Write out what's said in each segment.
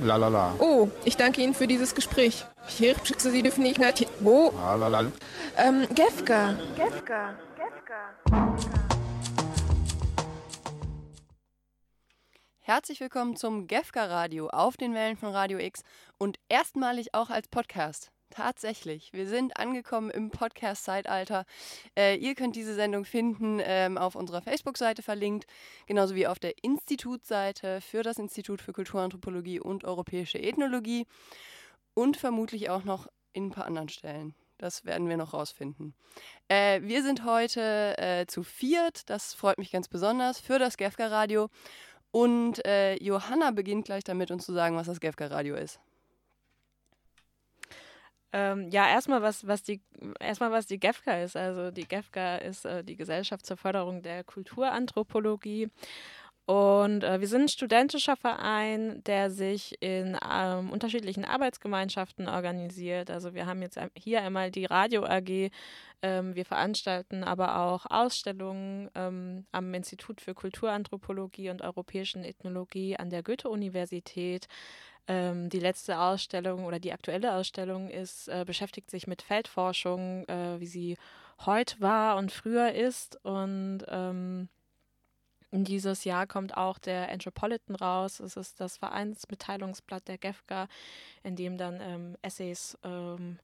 La la la. Oh, ich danke Ihnen für dieses Gespräch. Hier, Sie dürfen nicht nach... Wo? La la la. Ähm, Gefka. Gefka. Gefka. Herzlich willkommen zum Gefka Radio auf den Wellen von Radio X und erstmalig auch als Podcast. Tatsächlich, wir sind angekommen im Podcast-Zeitalter. Äh, ihr könnt diese Sendung finden ähm, auf unserer Facebook-Seite verlinkt, genauso wie auf der Institutsseite für das Institut für Kulturanthropologie und Europäische Ethnologie und vermutlich auch noch in ein paar anderen Stellen. Das werden wir noch rausfinden. Äh, wir sind heute äh, zu viert, das freut mich ganz besonders, für das Gefka-Radio. Und äh, Johanna beginnt gleich damit, uns zu sagen, was das Gefka-Radio ist. Ähm, ja, erstmal was, was die erstmal was die GEFCA ist. Also die GEFCA ist äh, die Gesellschaft zur Förderung der Kulturanthropologie. Und äh, wir sind ein studentischer Verein, der sich in ähm, unterschiedlichen Arbeitsgemeinschaften organisiert. Also wir haben jetzt hier einmal die Radio AG. Ähm, wir veranstalten aber auch Ausstellungen ähm, am Institut für Kulturanthropologie und Europäischen Ethnologie an der Goethe-Universität. Ähm, die letzte Ausstellung oder die aktuelle Ausstellung ist, äh, beschäftigt sich mit Feldforschung, äh, wie sie heute war und früher ist. Und ähm, dieses Jahr kommt auch der Anthropolitan raus. Es ist das Vereinsmitteilungsblatt der GEFCA, in dem dann ähm, Essays ähm,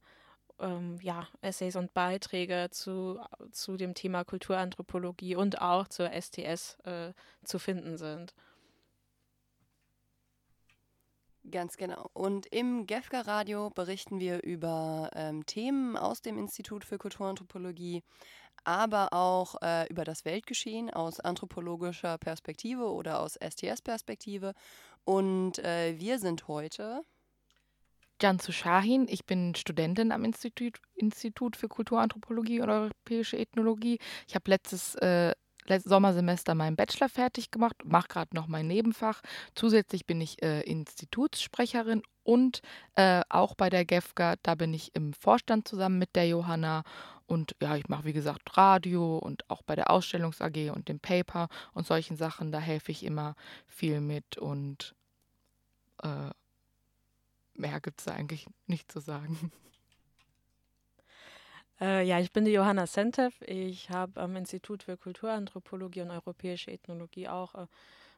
ähm, ja, Essays und Beiträge zu, zu dem Thema Kulturanthropologie und auch zur STS äh, zu finden sind. Ganz genau. Und im GEFCA Radio berichten wir über ähm, Themen aus dem Institut für Kulturanthropologie, aber auch äh, über das Weltgeschehen aus anthropologischer Perspektive oder aus STS-Perspektive. Und äh, wir sind heute. Jansu Shahin, ich bin Studentin am Institut, Institut für Kulturanthropologie und Europäische Ethnologie. Ich habe letztes äh, Sommersemester meinen Bachelor fertig gemacht, mache gerade noch mein Nebenfach. Zusätzlich bin ich äh, Institutssprecherin und äh, auch bei der GEFGA, da bin ich im Vorstand zusammen mit der Johanna. Und ja, ich mache wie gesagt Radio und auch bei der Ausstellungs AG und dem Paper und solchen Sachen, da helfe ich immer viel mit und äh, mehr gibt es eigentlich nicht zu sagen. Äh, ja, ich bin die Johanna Sentev. Ich habe am Institut für Kulturanthropologie und Europäische Ethnologie auch äh,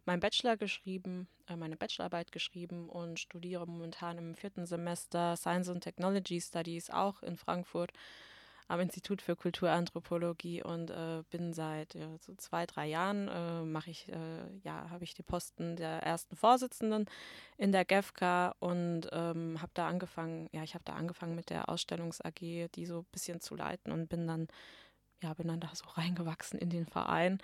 meinen Bachelor geschrieben, äh, meine Bachelorarbeit geschrieben und studiere momentan im vierten Semester Science and Technology Studies auch in Frankfurt am Institut für Kulturanthropologie und äh, bin seit ja, so zwei, drei Jahren äh, mache ich, äh, ja, habe ich die Posten der ersten Vorsitzenden in der GEFCA und ähm, habe da angefangen, ja, ich habe da angefangen mit der Ausstellungs AG, die so ein bisschen zu leiten und bin dann ja, bin dann da so reingewachsen in den Verein.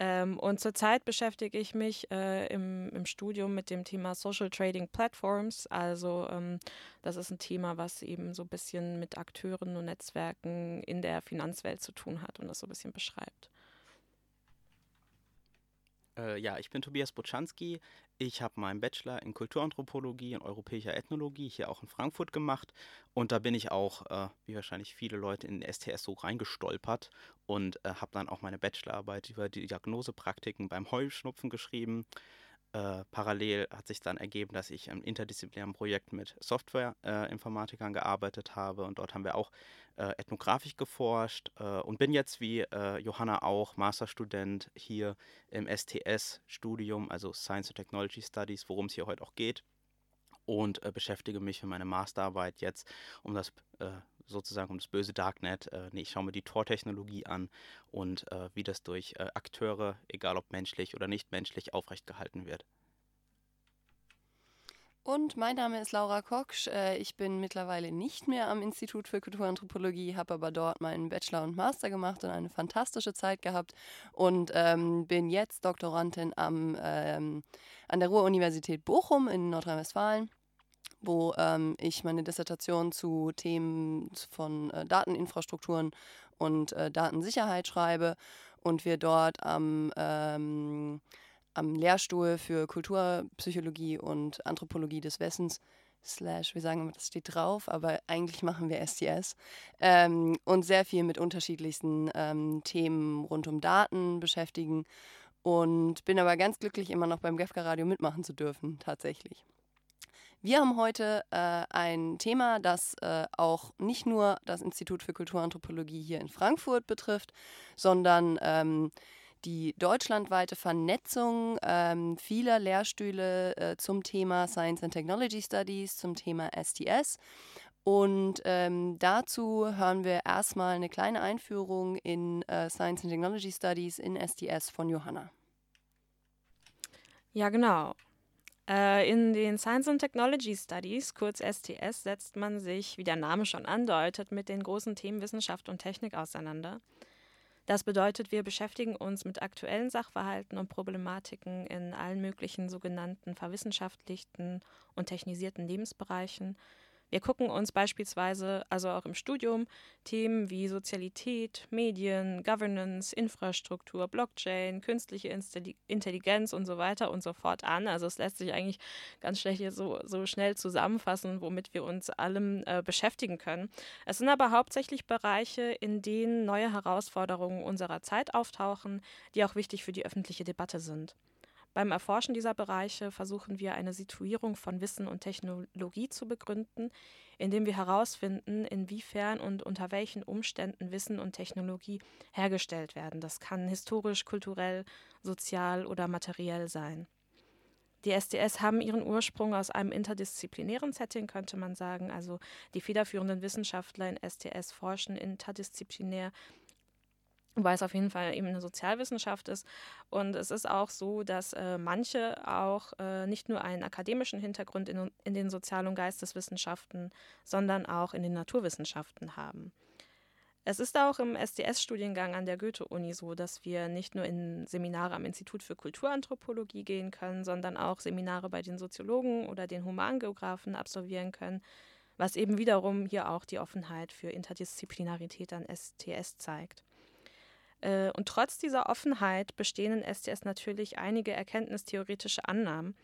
Ähm, und zurzeit beschäftige ich mich äh, im, im Studium mit dem Thema Social Trading Platforms. Also ähm, das ist ein Thema, was eben so ein bisschen mit Akteuren und Netzwerken in der Finanzwelt zu tun hat und das so ein bisschen beschreibt. Äh, ja, ich bin Tobias Boczanski. Ich habe meinen Bachelor in Kulturanthropologie und europäischer Ethnologie hier auch in Frankfurt gemacht. Und da bin ich auch, äh, wie wahrscheinlich viele Leute, in den STS so reingestolpert und äh, habe dann auch meine Bachelorarbeit über die Diagnosepraktiken beim Heuschnupfen geschrieben. Äh, parallel hat sich dann ergeben, dass ich im interdisziplinären Projekt mit Softwareinformatikern gearbeitet habe und dort haben wir auch äh, ethnografisch geforscht äh, und bin jetzt wie äh, Johanna auch Masterstudent hier im STS-Studium, also Science and Technology Studies, worum es hier heute auch geht und äh, beschäftige mich für meine Masterarbeit jetzt um das sozusagen um das böse Darknet. Äh, nee, ich schaue mir die Tor-Technologie an und äh, wie das durch äh, Akteure, egal ob menschlich oder nicht menschlich, aufrecht gehalten wird. Und mein Name ist Laura Koksch. Äh, ich bin mittlerweile nicht mehr am Institut für Kulturanthropologie, habe aber dort meinen Bachelor und Master gemacht und eine fantastische Zeit gehabt und ähm, bin jetzt Doktorandin am, ähm, an der Ruhr-Universität Bochum in Nordrhein-Westfalen wo ähm, ich meine Dissertation zu Themen von äh, Dateninfrastrukturen und äh, Datensicherheit schreibe und wir dort am, ähm, am Lehrstuhl für Kulturpsychologie und Anthropologie des Wissens slash, wir sagen immer, das steht drauf, aber eigentlich machen wir STS ähm, und sehr viel mit unterschiedlichsten ähm, Themen rund um Daten beschäftigen und bin aber ganz glücklich, immer noch beim GEFCA Radio mitmachen zu dürfen, tatsächlich. Wir haben heute äh, ein Thema, das äh, auch nicht nur das Institut für Kulturanthropologie hier in Frankfurt betrifft, sondern ähm, die deutschlandweite Vernetzung ähm, vieler Lehrstühle äh, zum Thema Science and Technology Studies, zum Thema STS. Und ähm, dazu hören wir erstmal eine kleine Einführung in äh, Science and Technology Studies in STS von Johanna. Ja, genau. Äh, in den Science and Technology Studies, kurz STS, setzt man sich, wie der Name schon andeutet, mit den großen Themen Wissenschaft und Technik auseinander. Das bedeutet, wir beschäftigen uns mit aktuellen Sachverhalten und Problematiken in allen möglichen sogenannten verwissenschaftlichten und technisierten Lebensbereichen wir gucken uns beispielsweise, also auch im Studium, Themen wie Sozialität, Medien, Governance, Infrastruktur, Blockchain, künstliche Intelligenz und so weiter und so fort an. Also es lässt sich eigentlich ganz schlecht hier so, so schnell zusammenfassen, womit wir uns allem äh, beschäftigen können. Es sind aber hauptsächlich Bereiche, in denen neue Herausforderungen unserer Zeit auftauchen, die auch wichtig für die öffentliche Debatte sind. Beim Erforschen dieser Bereiche versuchen wir eine Situierung von Wissen und Technologie zu begründen, indem wir herausfinden, inwiefern und unter welchen Umständen Wissen und Technologie hergestellt werden. Das kann historisch, kulturell, sozial oder materiell sein. Die SDS haben ihren Ursprung aus einem interdisziplinären Setting, könnte man sagen. Also die federführenden Wissenschaftler in STS forschen interdisziplinär weil es auf jeden Fall eben eine Sozialwissenschaft ist. Und es ist auch so, dass äh, manche auch äh, nicht nur einen akademischen Hintergrund in, in den Sozial- und Geisteswissenschaften, sondern auch in den Naturwissenschaften haben. Es ist auch im SDS-Studiengang an der Goethe-Uni so, dass wir nicht nur in Seminare am Institut für Kulturanthropologie gehen können, sondern auch Seminare bei den Soziologen oder den Humangeografen absolvieren können, was eben wiederum hier auch die Offenheit für Interdisziplinarität an STS zeigt. Äh, und trotz dieser Offenheit bestehen in STS natürlich einige erkenntnistheoretische Annahmen.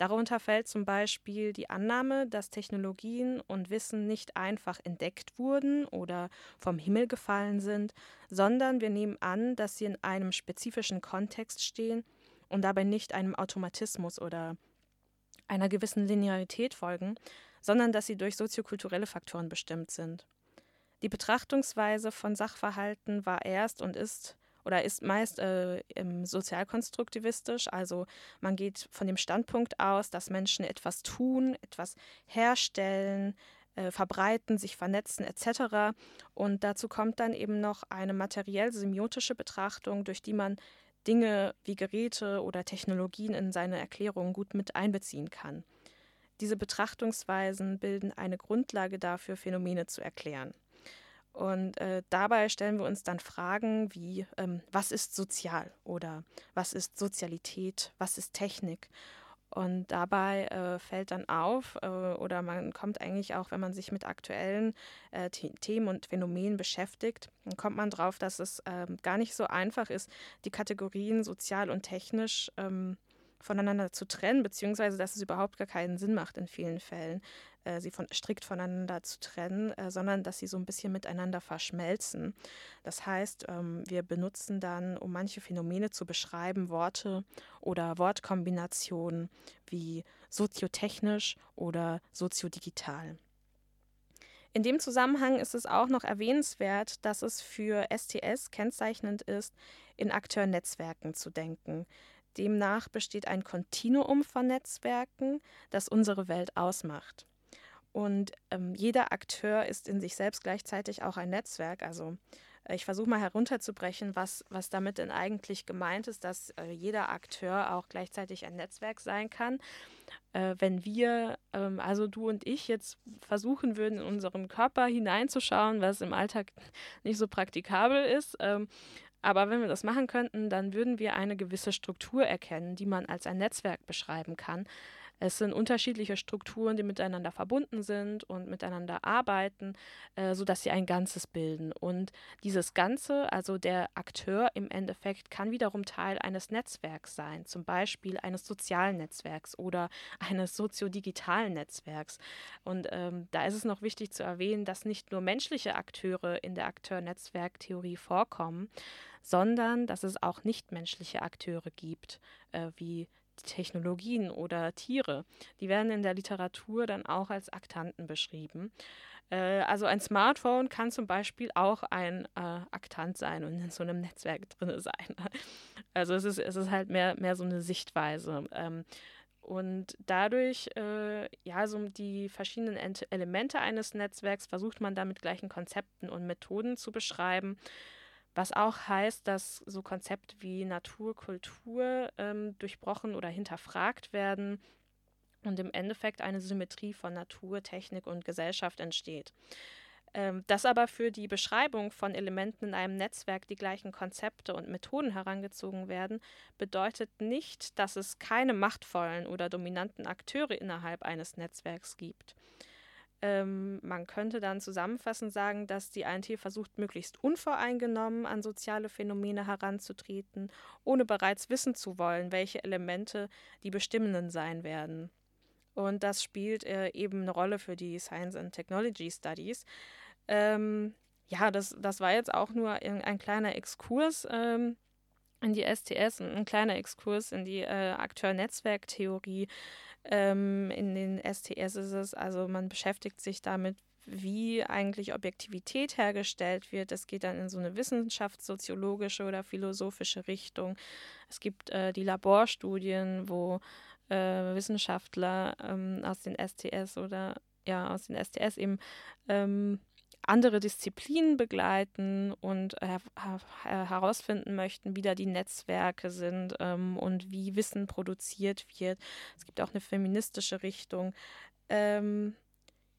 Darunter fällt zum Beispiel die Annahme, dass Technologien und Wissen nicht einfach entdeckt wurden oder vom Himmel gefallen sind, sondern wir nehmen an, dass sie in einem spezifischen Kontext stehen und dabei nicht einem Automatismus oder einer gewissen Linearität folgen, sondern dass sie durch soziokulturelle Faktoren bestimmt sind. Die Betrachtungsweise von Sachverhalten war erst und ist oder ist meist äh, sozialkonstruktivistisch. Also man geht von dem Standpunkt aus, dass Menschen etwas tun, etwas herstellen, äh, verbreiten, sich vernetzen etc. Und dazu kommt dann eben noch eine materiell-semiotische Betrachtung, durch die man Dinge wie Geräte oder Technologien in seine Erklärungen gut mit einbeziehen kann. Diese Betrachtungsweisen bilden eine Grundlage dafür, Phänomene zu erklären. Und äh, dabei stellen wir uns dann Fragen wie, ähm, was ist sozial oder was ist Sozialität, was ist Technik? Und dabei äh, fällt dann auf, äh, oder man kommt eigentlich auch, wenn man sich mit aktuellen äh, Themen und Phänomenen beschäftigt, dann kommt man drauf, dass es ähm, gar nicht so einfach ist, die Kategorien sozial und technisch ähm, voneinander zu trennen, beziehungsweise dass es überhaupt gar keinen Sinn macht in vielen Fällen, äh, sie von, strikt voneinander zu trennen, äh, sondern dass sie so ein bisschen miteinander verschmelzen. Das heißt, ähm, wir benutzen dann, um manche Phänomene zu beschreiben, Worte oder Wortkombinationen wie soziotechnisch oder soziodigital. In dem Zusammenhang ist es auch noch erwähnenswert, dass es für STS kennzeichnend ist, in Akteurnetzwerken zu denken. Demnach besteht ein Kontinuum von Netzwerken, das unsere Welt ausmacht. Und ähm, jeder Akteur ist in sich selbst gleichzeitig auch ein Netzwerk. Also äh, ich versuche mal herunterzubrechen, was, was damit denn eigentlich gemeint ist, dass äh, jeder Akteur auch gleichzeitig ein Netzwerk sein kann. Äh, wenn wir, ähm, also du und ich, jetzt versuchen würden, in unseren Körper hineinzuschauen, was im Alltag nicht so praktikabel ist, ähm, aber wenn wir das machen könnten, dann würden wir eine gewisse Struktur erkennen, die man als ein Netzwerk beschreiben kann. Es sind unterschiedliche Strukturen, die miteinander verbunden sind und miteinander arbeiten, äh, sodass sie ein Ganzes bilden. Und dieses Ganze, also der Akteur im Endeffekt, kann wiederum Teil eines Netzwerks sein, zum Beispiel eines sozialen Netzwerks oder eines soziodigitalen Netzwerks. Und ähm, da ist es noch wichtig zu erwähnen, dass nicht nur menschliche Akteure in der Akteur-Netzwerk-Theorie vorkommen, sondern dass es auch nichtmenschliche Akteure gibt, äh, wie Technologien oder Tiere. Die werden in der Literatur dann auch als Aktanten beschrieben. Äh, also ein Smartphone kann zum Beispiel auch ein äh, Aktant sein und in so einem Netzwerk drin sein. Also es ist, es ist halt mehr, mehr so eine Sichtweise. Ähm, und dadurch, äh, ja, so die verschiedenen Elemente eines Netzwerks versucht man dann mit gleichen Konzepten und Methoden zu beschreiben. Was auch heißt, dass so Konzepte wie Natur, Kultur ähm, durchbrochen oder hinterfragt werden und im Endeffekt eine Symmetrie von Natur, Technik und Gesellschaft entsteht. Ähm, dass aber für die Beschreibung von Elementen in einem Netzwerk die gleichen Konzepte und Methoden herangezogen werden, bedeutet nicht, dass es keine machtvollen oder dominanten Akteure innerhalb eines Netzwerks gibt. Ähm, man könnte dann zusammenfassend sagen, dass die INT versucht, möglichst unvoreingenommen an soziale Phänomene heranzutreten, ohne bereits wissen zu wollen, welche Elemente die bestimmenden sein werden. Und das spielt äh, eben eine Rolle für die Science and Technology Studies. Ähm, ja, das, das war jetzt auch nur ein, ein kleiner Exkurs ähm, in die STS und ein kleiner Exkurs in die äh, Akteur-Netzwerk-Theorie. Ähm, in den STS ist es, also man beschäftigt sich damit, wie eigentlich Objektivität hergestellt wird. Es geht dann in so eine wissenschaftssoziologische oder philosophische Richtung. Es gibt äh, die Laborstudien, wo äh, Wissenschaftler ähm, aus den STS oder ja aus den STS eben ähm, andere Disziplinen begleiten und her herausfinden möchten, wie da die Netzwerke sind ähm, und wie Wissen produziert wird. Es gibt auch eine feministische Richtung. Ähm,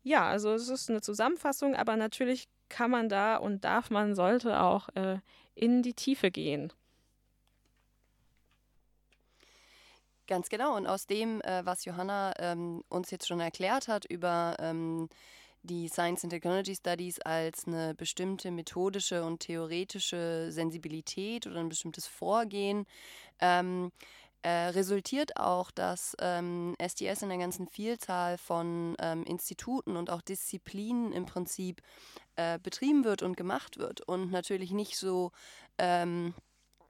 ja, also es ist eine Zusammenfassung, aber natürlich kann man da und darf man, sollte auch äh, in die Tiefe gehen. Ganz genau. Und aus dem, äh, was Johanna ähm, uns jetzt schon erklärt hat über ähm, die Science and Technology Studies als eine bestimmte methodische und theoretische Sensibilität oder ein bestimmtes Vorgehen, ähm, äh, resultiert auch, dass ähm, STS in der ganzen Vielzahl von ähm, Instituten und auch Disziplinen im Prinzip äh, betrieben wird und gemacht wird und natürlich nicht so ähm,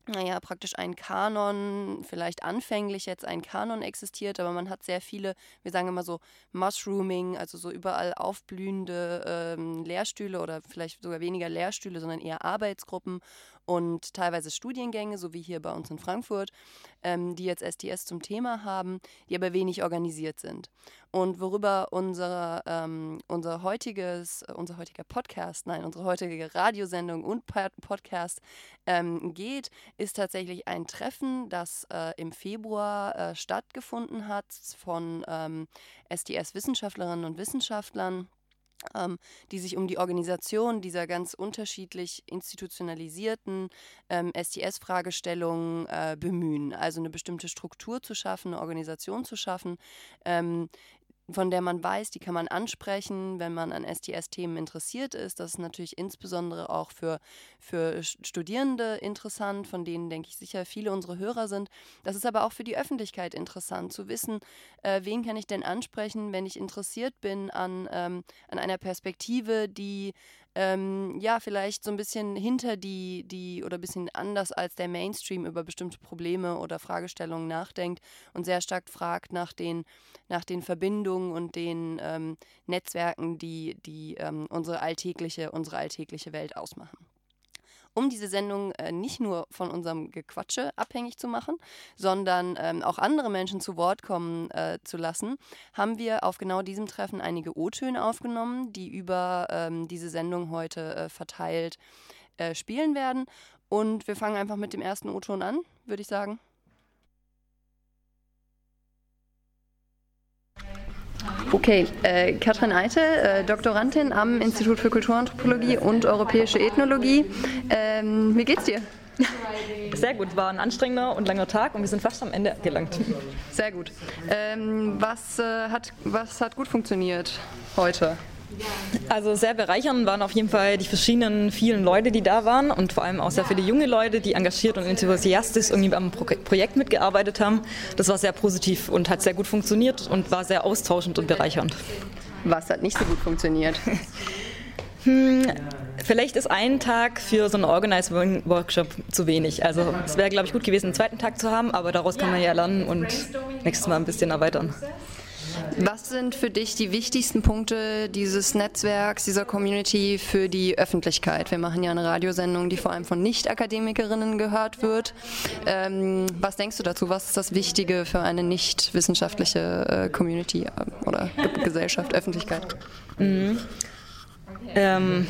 naja, praktisch ein Kanon, vielleicht anfänglich jetzt ein Kanon existiert, aber man hat sehr viele, wir sagen immer so Mushrooming, also so überall aufblühende ähm, Lehrstühle oder vielleicht sogar weniger Lehrstühle, sondern eher Arbeitsgruppen und teilweise Studiengänge, so wie hier bei uns in Frankfurt, ähm, die jetzt STS zum Thema haben, die aber wenig organisiert sind. Und worüber unser, ähm, unser heutiges, äh, unser heutiger Podcast, nein, unsere heutige Radiosendung und Podcast ähm, geht, ist tatsächlich ein Treffen, das äh, im Februar äh, stattgefunden hat von ähm, STS-Wissenschaftlerinnen und Wissenschaftlern ähm, die sich um die Organisation dieser ganz unterschiedlich institutionalisierten ähm, STS-Fragestellungen äh, bemühen. Also eine bestimmte Struktur zu schaffen, eine Organisation zu schaffen, ähm, von der man weiß, die kann man ansprechen, wenn man an STS-Themen interessiert ist. Das ist natürlich insbesondere auch für, für Studierende interessant, von denen, denke ich, sicher viele unserer Hörer sind. Das ist aber auch für die Öffentlichkeit interessant, zu wissen, äh, wen kann ich denn ansprechen, wenn ich interessiert bin an, ähm, an einer Perspektive, die ähm, ja, vielleicht so ein bisschen hinter die, die oder ein bisschen anders als der Mainstream über bestimmte Probleme oder Fragestellungen nachdenkt und sehr stark fragt nach den, nach den Verbindungen und den ähm, Netzwerken, die, die ähm, unsere alltägliche, unsere alltägliche Welt ausmachen um diese Sendung äh, nicht nur von unserem Gequatsche abhängig zu machen, sondern ähm, auch andere Menschen zu Wort kommen äh, zu lassen, haben wir auf genau diesem Treffen einige O-Töne aufgenommen, die über ähm, diese Sendung heute äh, verteilt äh, spielen werden. Und wir fangen einfach mit dem ersten O-Ton an, würde ich sagen. Okay, äh, Katrin Eitel, äh, Doktorandin am Institut für Kulturanthropologie und Europäische Ethnologie. Ähm, wie geht's dir? Sehr gut, war ein anstrengender und langer Tag und wir sind fast am Ende gelangt. Sehr gut. Ähm, was, äh, hat, was hat gut funktioniert heute? Also sehr bereichernd waren auf jeden Fall die verschiedenen vielen Leute, die da waren und vor allem auch sehr viele junge Leute, die engagiert und enthusiastisch irgendwie am Pro Projekt mitgearbeitet haben. Das war sehr positiv und hat sehr gut funktioniert und war sehr austauschend und bereichernd. Was hat nicht so gut funktioniert? Hm, Vielleicht ist ein Tag für so einen Organized Workshop zu wenig. Also es wäre, glaube ich, gut gewesen, einen zweiten Tag zu haben, aber daraus kann man ja lernen und nächstes Mal ein bisschen erweitern. Was sind für dich die wichtigsten Punkte dieses Netzwerks, dieser Community für die Öffentlichkeit? Wir machen ja eine Radiosendung, die vor allem von Nicht-Akademikerinnen gehört wird. Ähm, was denkst du dazu? Was ist das Wichtige für eine nicht wissenschaftliche äh, Community äh, oder Gesellschaft, Öffentlichkeit? Mhm. Ähm,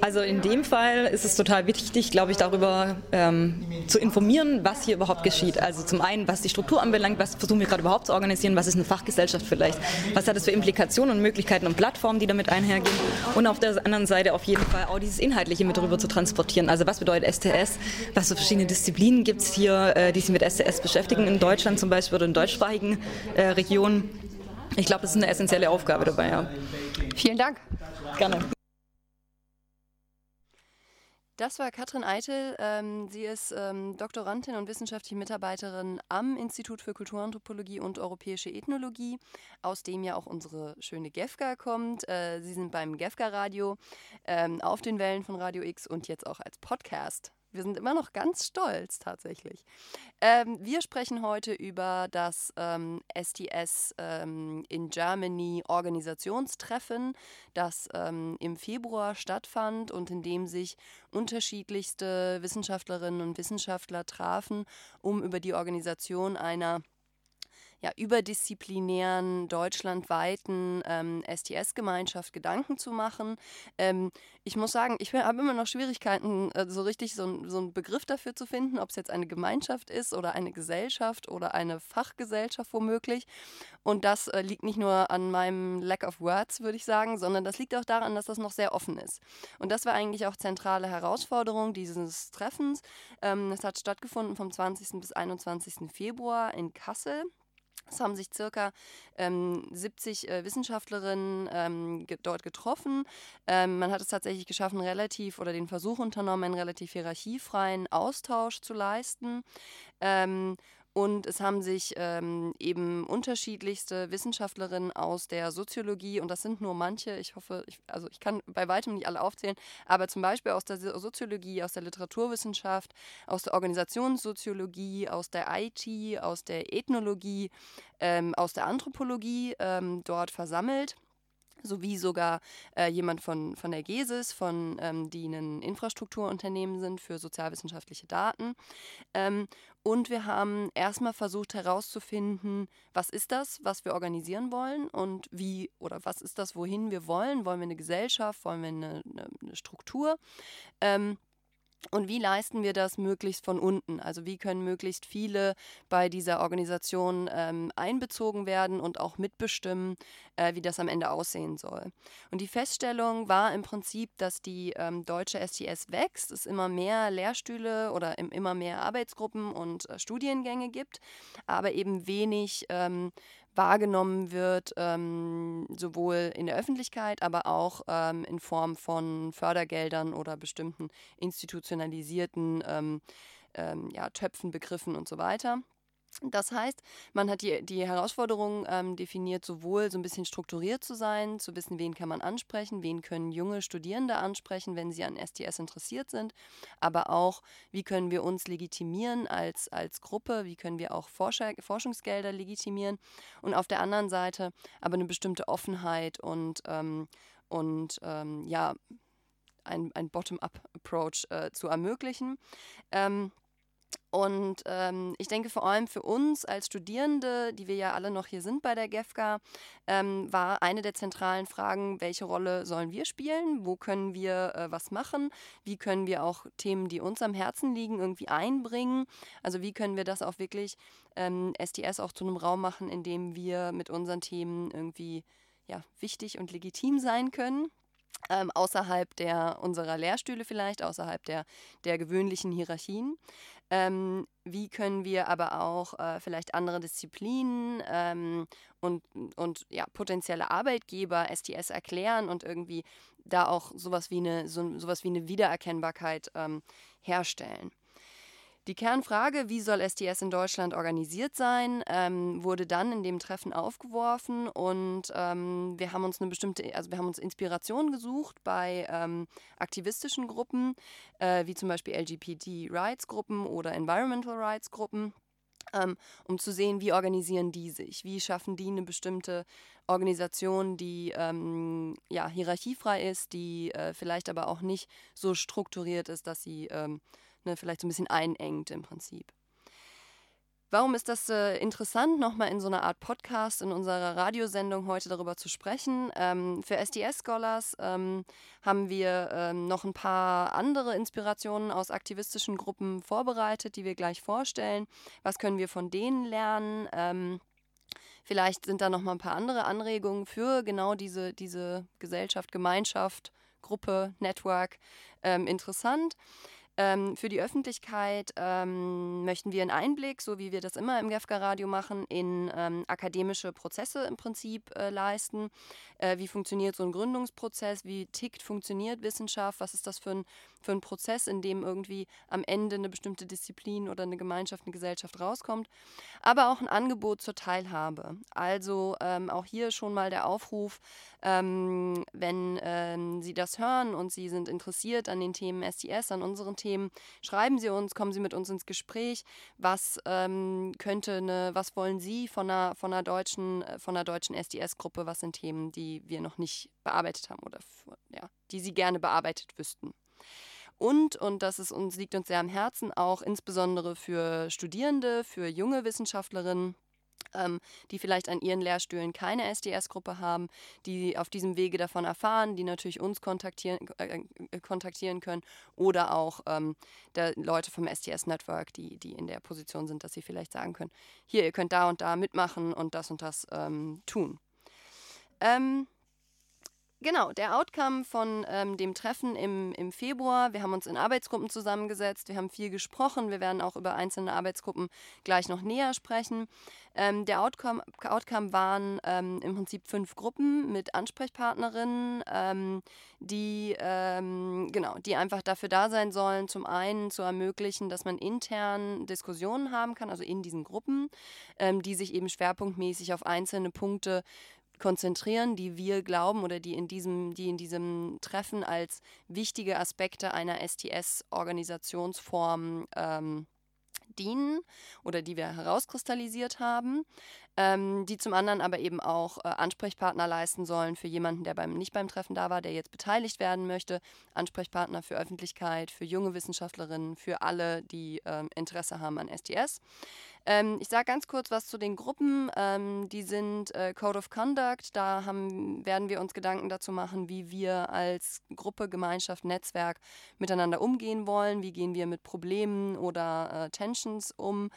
also in dem Fall ist es total wichtig, glaube ich, darüber ähm, zu informieren, was hier überhaupt geschieht. Also zum einen, was die Struktur anbelangt, was versuchen wir gerade überhaupt zu organisieren, was ist eine Fachgesellschaft vielleicht, was hat es für Implikationen und Möglichkeiten und Plattformen, die damit einhergehen. Und auf der anderen Seite auf jeden Fall auch dieses Inhaltliche mit darüber zu transportieren. Also was bedeutet STS, was für verschiedene Disziplinen gibt es hier, äh, die sich mit STS beschäftigen, in Deutschland zum Beispiel oder in deutschsprachigen äh, Regionen. Ich glaube, das ist eine essentielle Aufgabe dabei. Ja. Vielen Dank. Gerne. Das war Katrin Eitel. Ähm, sie ist ähm, Doktorandin und wissenschaftliche Mitarbeiterin am Institut für Kulturanthropologie und Europäische Ethnologie, aus dem ja auch unsere schöne GEFGA kommt. Äh, sie sind beim GEFGA-Radio ähm, auf den Wellen von Radio X und jetzt auch als Podcast wir sind immer noch ganz stolz tatsächlich. Ähm, wir sprechen heute über das ähm, STS ähm, in Germany Organisationstreffen, das ähm, im Februar stattfand und in dem sich unterschiedlichste Wissenschaftlerinnen und Wissenschaftler trafen, um über die Organisation einer ja, überdisziplinären, deutschlandweiten ähm, STS-Gemeinschaft Gedanken zu machen. Ähm, ich muss sagen, ich habe immer noch Schwierigkeiten, äh, so richtig so, so einen Begriff dafür zu finden, ob es jetzt eine Gemeinschaft ist oder eine Gesellschaft oder eine Fachgesellschaft womöglich. Und das äh, liegt nicht nur an meinem Lack of Words, würde ich sagen, sondern das liegt auch daran, dass das noch sehr offen ist. Und das war eigentlich auch zentrale Herausforderung dieses Treffens. Ähm, hat stattgefunden vom 20. bis 21. Februar in Kassel. Es haben sich circa ähm, 70 äh, Wissenschaftlerinnen ähm, ge dort getroffen. Ähm, man hat es tatsächlich geschaffen, relativ oder den Versuch unternommen, einen relativ hierarchiefreien Austausch zu leisten. Und es haben sich ähm, eben unterschiedlichste Wissenschaftlerinnen aus der Soziologie, und das sind nur manche, ich hoffe, ich, also ich kann bei weitem nicht alle aufzählen, aber zum Beispiel aus der Soziologie, aus der Literaturwissenschaft, aus der Organisationssoziologie, aus der IT, aus der Ethnologie, ähm, aus der Anthropologie ähm, dort versammelt sowie sogar äh, jemand von, von der GESIS, von, ähm, die ein Infrastrukturunternehmen sind für sozialwissenschaftliche Daten. Ähm, und wir haben erstmal versucht herauszufinden, was ist das, was wir organisieren wollen und wie oder was ist das, wohin wir wollen. Wollen wir eine Gesellschaft, wollen wir eine, eine, Struktur? Ähm, und wie leisten wir das möglichst von unten? Also wie können möglichst viele bei dieser Organisation ähm, einbezogen werden und auch mitbestimmen, äh, wie das am Ende aussehen soll? Und die Feststellung war im Prinzip, dass die ähm, deutsche STS wächst, es immer mehr Lehrstühle oder immer mehr Arbeitsgruppen und äh, Studiengänge gibt, aber eben wenig ähm, wahrgenommen wird, ähm, sowohl in der Öffentlichkeit, aber auch ähm, in Form von Fördergeldern oder bestimmten institutionalisierten ähm, ähm ja, Töpfen, Begriffen und so weiter. Das heißt, man hat die, die Herausforderung ähm, definiert, sowohl so ein bisschen strukturiert zu sein, zu wissen, wen kann man ansprechen, wen können junge Studierende ansprechen, wenn sie an STS interessiert sind, aber auch, wie können wir uns legitimieren als, als Gruppe, wie können wir auch Forscher, Forschungsgelder legitimieren und auf der anderen Seite aber eine bestimmte Offenheit und, ähm, und ähm, ja, ein, ein Bottom-up-Approach äh, zu ermöglichen. Ähm, und ähm, ich denke vor allem für uns als Studierende, die wir ja alle noch hier sind bei der GEFCA, ähm, war eine der zentralen Fragen, welche Rolle sollen wir spielen? Wo können wir äh, was machen? Wie können wir auch Themen, die uns am Herzen liegen, irgendwie einbringen? Also wie können wir das auch wirklich ähm, STS auch zu einem Raum machen, in dem wir mit unseren Themen irgendwie ja, wichtig und legitim sein können? Ähm, außerhalb der, unserer Lehrstühle vielleicht, außerhalb der, der gewöhnlichen Hierarchien. Ähm, wie können wir aber auch äh, vielleicht andere Disziplinen ähm, und, und ja, potenzielle Arbeitgeber STS erklären und irgendwie da auch sowas wie eine, so, sowas wie eine Wiedererkennbarkeit ähm, herstellen. Die Kernfrage, wie soll STS in Deutschland organisiert sein, ähm, wurde dann in dem Treffen aufgeworfen und ähm, wir haben uns eine bestimmte, also wir haben uns Inspiration gesucht bei ähm, aktivistischen Gruppen, äh, wie zum Beispiel LGBT-Rights-Gruppen oder Environmental Rights-Gruppen ähm, um zu sehen, wie organisieren die sich, wie schaffen die eine bestimmte Organisation, die ähm, ja, hierarchiefrei ist, die äh, vielleicht aber auch nicht so strukturiert ist, dass sie ähm, ne, vielleicht so ein bisschen einengt im Prinzip. Warum ist das äh, interessant, nochmal in so einer Art Podcast in unserer Radiosendung heute darüber zu sprechen? Ähm, für SDS-Scholars ähm, haben wir ähm, noch ein paar andere Inspirationen aus aktivistischen Gruppen vorbereitet, die wir gleich vorstellen. Was können wir von denen lernen? Ähm, vielleicht sind da noch mal ein paar andere Anregungen für genau diese, diese Gesellschaft, Gemeinschaft, Gruppe, Network ähm, interessant. Ähm, für die Öffentlichkeit ähm, möchten wir einen Einblick, so wie wir das immer im GEFGA-Radio machen, in ähm, akademische Prozesse im Prinzip äh, leisten. Äh, wie funktioniert so ein Gründungsprozess? Wie tickt, funktioniert Wissenschaft? Was ist das für ein, für ein Prozess, in dem irgendwie am Ende eine bestimmte Disziplin oder eine Gemeinschaft, eine Gesellschaft rauskommt? Aber auch ein Angebot zur Teilhabe. Also ähm, auch hier schon mal der Aufruf, ähm, wenn ähm, Sie das hören und Sie sind interessiert an den Themen STS, an unseren Themen, Themen. Schreiben Sie uns, kommen Sie mit uns ins Gespräch. Was ähm, könnte eine, was wollen Sie von einer, von einer deutschen, äh, von einer deutschen SDS-Gruppe? Was sind Themen, die wir noch nicht bearbeitet haben oder ja, die Sie gerne bearbeitet wüssten? Und, und das ist uns, liegt uns sehr am Herzen, auch insbesondere für Studierende, für junge Wissenschaftlerinnen, ähm, die vielleicht an ihren Lehrstühlen keine SDS-Gruppe haben, die auf diesem Wege davon erfahren, die natürlich uns kontaktieren, äh, äh kontaktieren können oder auch ähm, Leute vom SDS-Network, die, die in der Position sind, dass sie vielleicht sagen können, hier, ihr könnt da und da mitmachen und das und das ähm, tun. Ähm, Genau, der Outcome von ähm, dem Treffen im, im Februar. Wir haben uns in Arbeitsgruppen zusammengesetzt, wir haben viel gesprochen, wir werden auch über einzelne Arbeitsgruppen gleich noch näher sprechen. Ähm, der Outcome, Outcome waren ähm, im Prinzip fünf Gruppen mit Ansprechpartnerinnen, ähm, die, ähm, genau, die einfach dafür da sein sollen, zum einen zu ermöglichen, dass man intern Diskussionen haben kann, also in diesen Gruppen, ähm, die sich eben schwerpunktmäßig auf einzelne Punkte konzentrieren, die wir glauben oder die in diesem, die in diesem Treffen als wichtige Aspekte einer STS-Organisationsform ähm, dienen oder die wir herauskristallisiert haben ähm, die zum anderen aber eben auch äh, Ansprechpartner leisten sollen für jemanden, der beim, nicht beim Treffen da war, der jetzt beteiligt werden möchte, Ansprechpartner für Öffentlichkeit, für junge Wissenschaftlerinnen, für alle, die ähm, Interesse haben an STS. Ähm, ich sage ganz kurz was zu den Gruppen. Ähm, die sind äh, Code of Conduct. Da haben, werden wir uns Gedanken dazu machen, wie wir als Gruppe, Gemeinschaft, Netzwerk miteinander umgehen wollen. Wie gehen wir mit Problemen oder äh, Tensions um.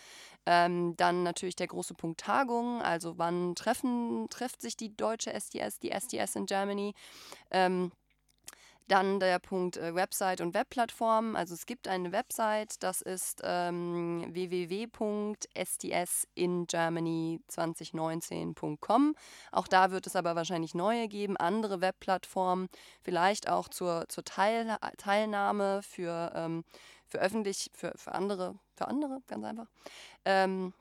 Ähm, dann natürlich der große Punkt Tagung, also wann treffen, trifft sich die deutsche SDS, die SDS in Germany. Dann der Punkt äh, Website und Webplattformen. Also es gibt eine Website, das ist ähm, www.stsingermany2019.com. Auch da wird es aber wahrscheinlich neue geben, andere Webplattformen, vielleicht auch zur, zur Teil, Teilnahme für, ähm, für öffentlich, für, für andere, für andere, ganz einfach. Ähm,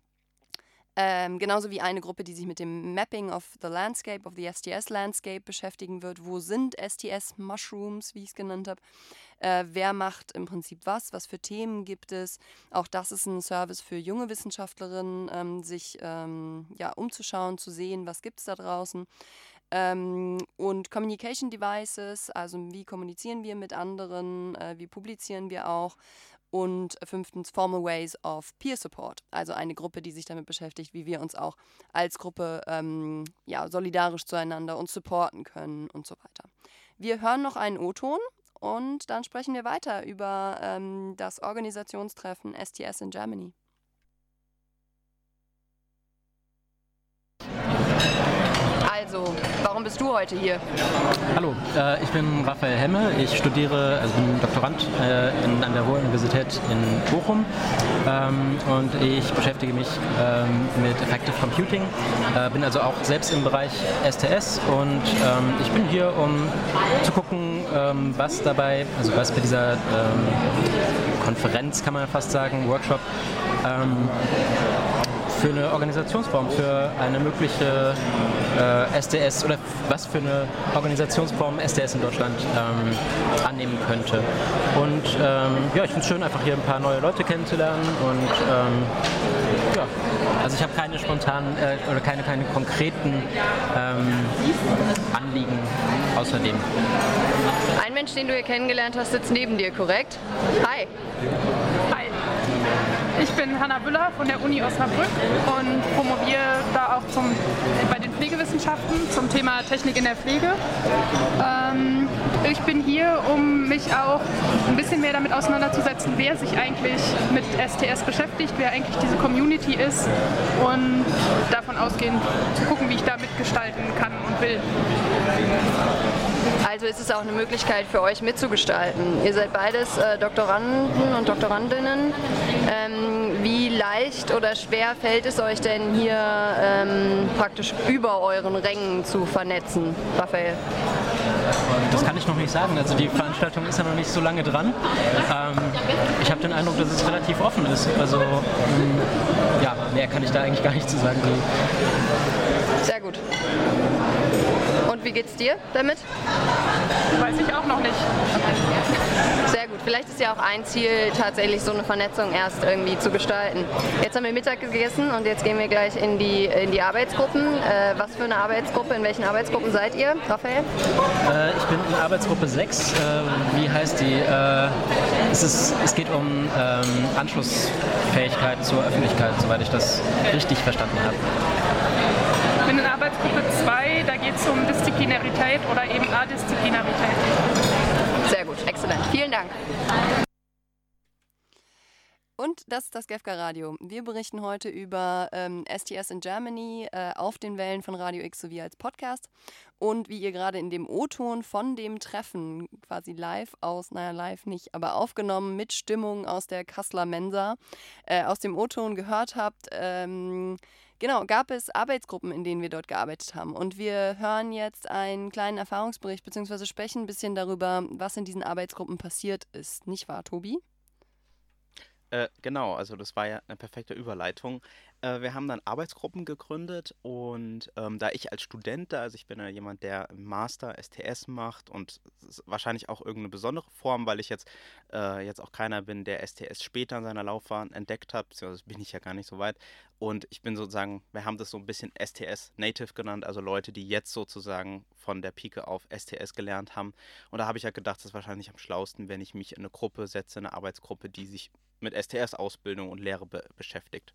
ähm, genauso wie eine Gruppe, die sich mit dem Mapping of the Landscape, of the STS Landscape beschäftigen wird. Wo sind STS Mushrooms, wie ich es genannt habe? Äh, wer macht im Prinzip was? Was für Themen gibt es? Auch das ist ein Service für junge Wissenschaftlerinnen, ähm, sich ähm, ja, umzuschauen, zu sehen, was gibt es da draußen. Ähm, und Communication Devices, also wie kommunizieren wir mit anderen, äh, wie publizieren wir auch. Und fünftens Formal Ways of Peer Support, also eine Gruppe, die sich damit beschäftigt, wie wir uns auch als Gruppe ähm, ja, solidarisch zueinander und supporten können und so weiter. Wir hören noch einen O-Ton und dann sprechen wir weiter über ähm, das Organisationstreffen STS in Germany. Also, warum bist du heute hier? Hallo, äh, ich bin Raphael Hemme. Ich studiere, also bin Doktorand äh, an der Ruhr-Universität in Bochum ähm, und ich beschäftige mich ähm, mit Effective Computing. Äh, bin also auch selbst im Bereich STS und ähm, ich bin hier, um zu gucken, was dabei, also was bei dieser Konferenz, kann man fast sagen, Workshop. Für eine Organisationsform, für eine mögliche äh, SDS oder was für eine Organisationsform SDS in Deutschland ähm, annehmen könnte. Und ähm, ja, ich finde es schön, einfach hier ein paar neue Leute kennenzulernen und ähm, ja, also ich habe keine spontanen äh, oder keine, keine konkreten ähm, Anliegen außerdem. Ein Mensch, den du hier kennengelernt hast, sitzt neben dir, korrekt? Hi. Ich bin Hanna Büller von der Uni Osnabrück und promoviere da auch zum, bei den Pflegewissenschaften zum Thema Technik in der Pflege. Ähm, ich bin hier, um mich auch ein bisschen mehr damit auseinanderzusetzen, wer sich eigentlich mit STS beschäftigt, wer eigentlich diese Community ist und davon ausgehend zu gucken, wie ich da mitgestalten kann und will. Also ist es auch eine Möglichkeit für euch mitzugestalten. Ihr seid beides äh, Doktoranden und Doktorandinnen. Ähm, wie leicht oder schwer fällt es euch denn hier ähm, praktisch über euren Rängen zu vernetzen, Raphael? Das kann ich noch nicht sagen. Also die Veranstaltung ist ja noch nicht so lange dran. Ähm, ich habe den Eindruck, dass es relativ offen ist. Also mh, ja, mehr kann ich da eigentlich gar nicht zu sagen. Sehr gut. Und wie geht's dir damit? Weiß ich auch noch nicht. Sehr gut. Vielleicht ist ja auch ein Ziel, tatsächlich so eine Vernetzung erst irgendwie zu gestalten. Jetzt haben wir Mittag gegessen und jetzt gehen wir gleich in die, in die Arbeitsgruppen. Äh, was für eine Arbeitsgruppe? In welchen Arbeitsgruppen seid ihr, Raphael? Äh, ich bin in Arbeitsgruppe 6. Äh, wie heißt die? Äh, es, ist, es geht um ähm, Anschlussfähigkeit zur Öffentlichkeit, soweit ich das richtig verstanden habe. Bin in Arbeitsgruppe 2, da geht es um Disziplinarität oder eben Adisziplinarität. Sehr gut, exzellent. Vielen Dank. Und das ist das GEFGA Radio. Wir berichten heute über ähm, STS in Germany äh, auf den Wellen von Radio X sowie als Podcast. Und wie ihr gerade in dem O-Ton von dem Treffen quasi live aus, naja, live nicht, aber aufgenommen mit Stimmung aus der Kasseler Mensa, äh, aus dem O-Ton gehört habt, ähm, Genau, gab es Arbeitsgruppen, in denen wir dort gearbeitet haben. Und wir hören jetzt einen kleinen Erfahrungsbericht bzw. sprechen ein bisschen darüber, was in diesen Arbeitsgruppen passiert ist. Nicht wahr, Tobi? Äh, genau, also das war ja eine perfekte Überleitung. Äh, wir haben dann Arbeitsgruppen gegründet und ähm, da ich als Student da, also ich bin ja jemand, der Master STS macht und wahrscheinlich auch irgendeine besondere Form, weil ich jetzt, äh, jetzt auch keiner bin, der STS später in seiner Laufbahn entdeckt hat, beziehungsweise bin ich ja gar nicht so weit. Und ich bin sozusagen, wir haben das so ein bisschen STS Native genannt, also Leute, die jetzt sozusagen von der Pike auf STS gelernt haben. Und da habe ich ja gedacht, das ist wahrscheinlich am schlausten, wenn ich mich in eine Gruppe setze, eine Arbeitsgruppe, die sich mit STS-Ausbildung und Lehre be beschäftigt.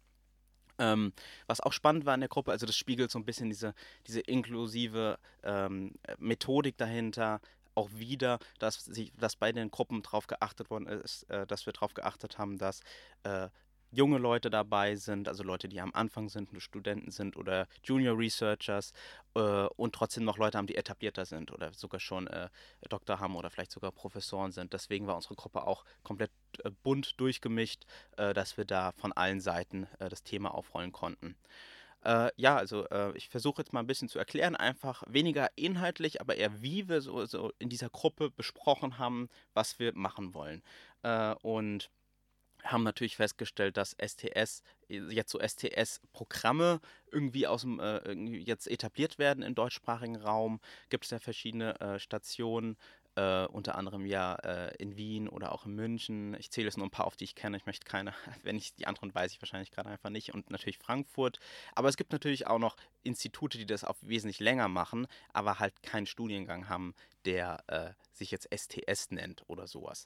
Ähm, was auch spannend war in der Gruppe, also das spiegelt so ein bisschen diese, diese inklusive ähm, Methodik dahinter, auch wieder, dass, sie, dass bei den Gruppen darauf geachtet worden ist, äh, dass wir darauf geachtet haben, dass äh, junge Leute dabei sind, also Leute, die am Anfang sind, Studenten sind oder Junior Researchers äh, und trotzdem noch Leute haben, die etablierter sind oder sogar schon äh, Doktor haben oder vielleicht sogar Professoren sind. Deswegen war unsere Gruppe auch komplett äh, bunt durchgemischt, äh, dass wir da von allen Seiten äh, das Thema aufrollen konnten. Äh, ja, also ich versuche jetzt mal ein bisschen zu erklären, einfach weniger inhaltlich, aber eher wie wir so, so in dieser Gruppe besprochen haben, was wir machen wollen. und haben natürlich festgestellt, dass STS, jetzt so STS-Programme irgendwie aus dem, äh, irgendwie jetzt etabliert werden im deutschsprachigen Raum. Gibt es ja verschiedene äh, Stationen, äh, unter anderem ja äh, in Wien oder auch in München. Ich zähle jetzt nur ein paar auf, die ich kenne. Ich möchte keine, wenn ich die anderen weiß ich wahrscheinlich gerade einfach nicht. Und natürlich Frankfurt. Aber es gibt natürlich auch noch Institute, die das auch wesentlich länger machen, aber halt keinen Studiengang haben, der äh, sich jetzt STS nennt oder sowas.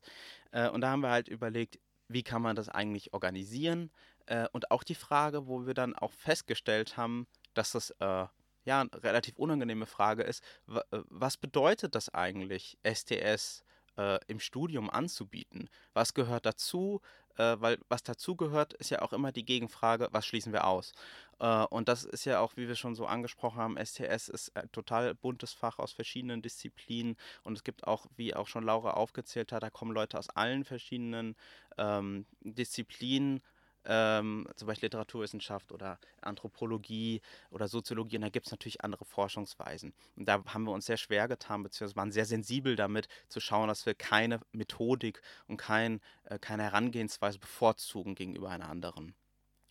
Äh, und da haben wir halt überlegt, wie kann man das eigentlich organisieren? Äh, und auch die Frage, wo wir dann auch festgestellt haben, dass das äh, ja eine relativ unangenehme Frage ist, äh, was bedeutet das eigentlich, STS äh, im Studium anzubieten? Was gehört dazu? Äh, weil was dazu gehört, ist ja auch immer die Gegenfrage, was schließen wir aus? Äh, und das ist ja auch, wie wir schon so angesprochen haben, STS ist ein total buntes Fach aus verschiedenen Disziplinen und es gibt auch, wie auch schon Laura aufgezählt hat, da kommen Leute aus allen verschiedenen ähm, Disziplinen ähm, zum Beispiel Literaturwissenschaft oder Anthropologie oder Soziologie. Und da gibt es natürlich andere Forschungsweisen. Und da haben wir uns sehr schwer getan, beziehungsweise waren sehr sensibel damit, zu schauen, dass wir keine Methodik und kein, äh, keine Herangehensweise bevorzugen gegenüber einer anderen.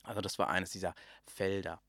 Also das war eines dieser Felder.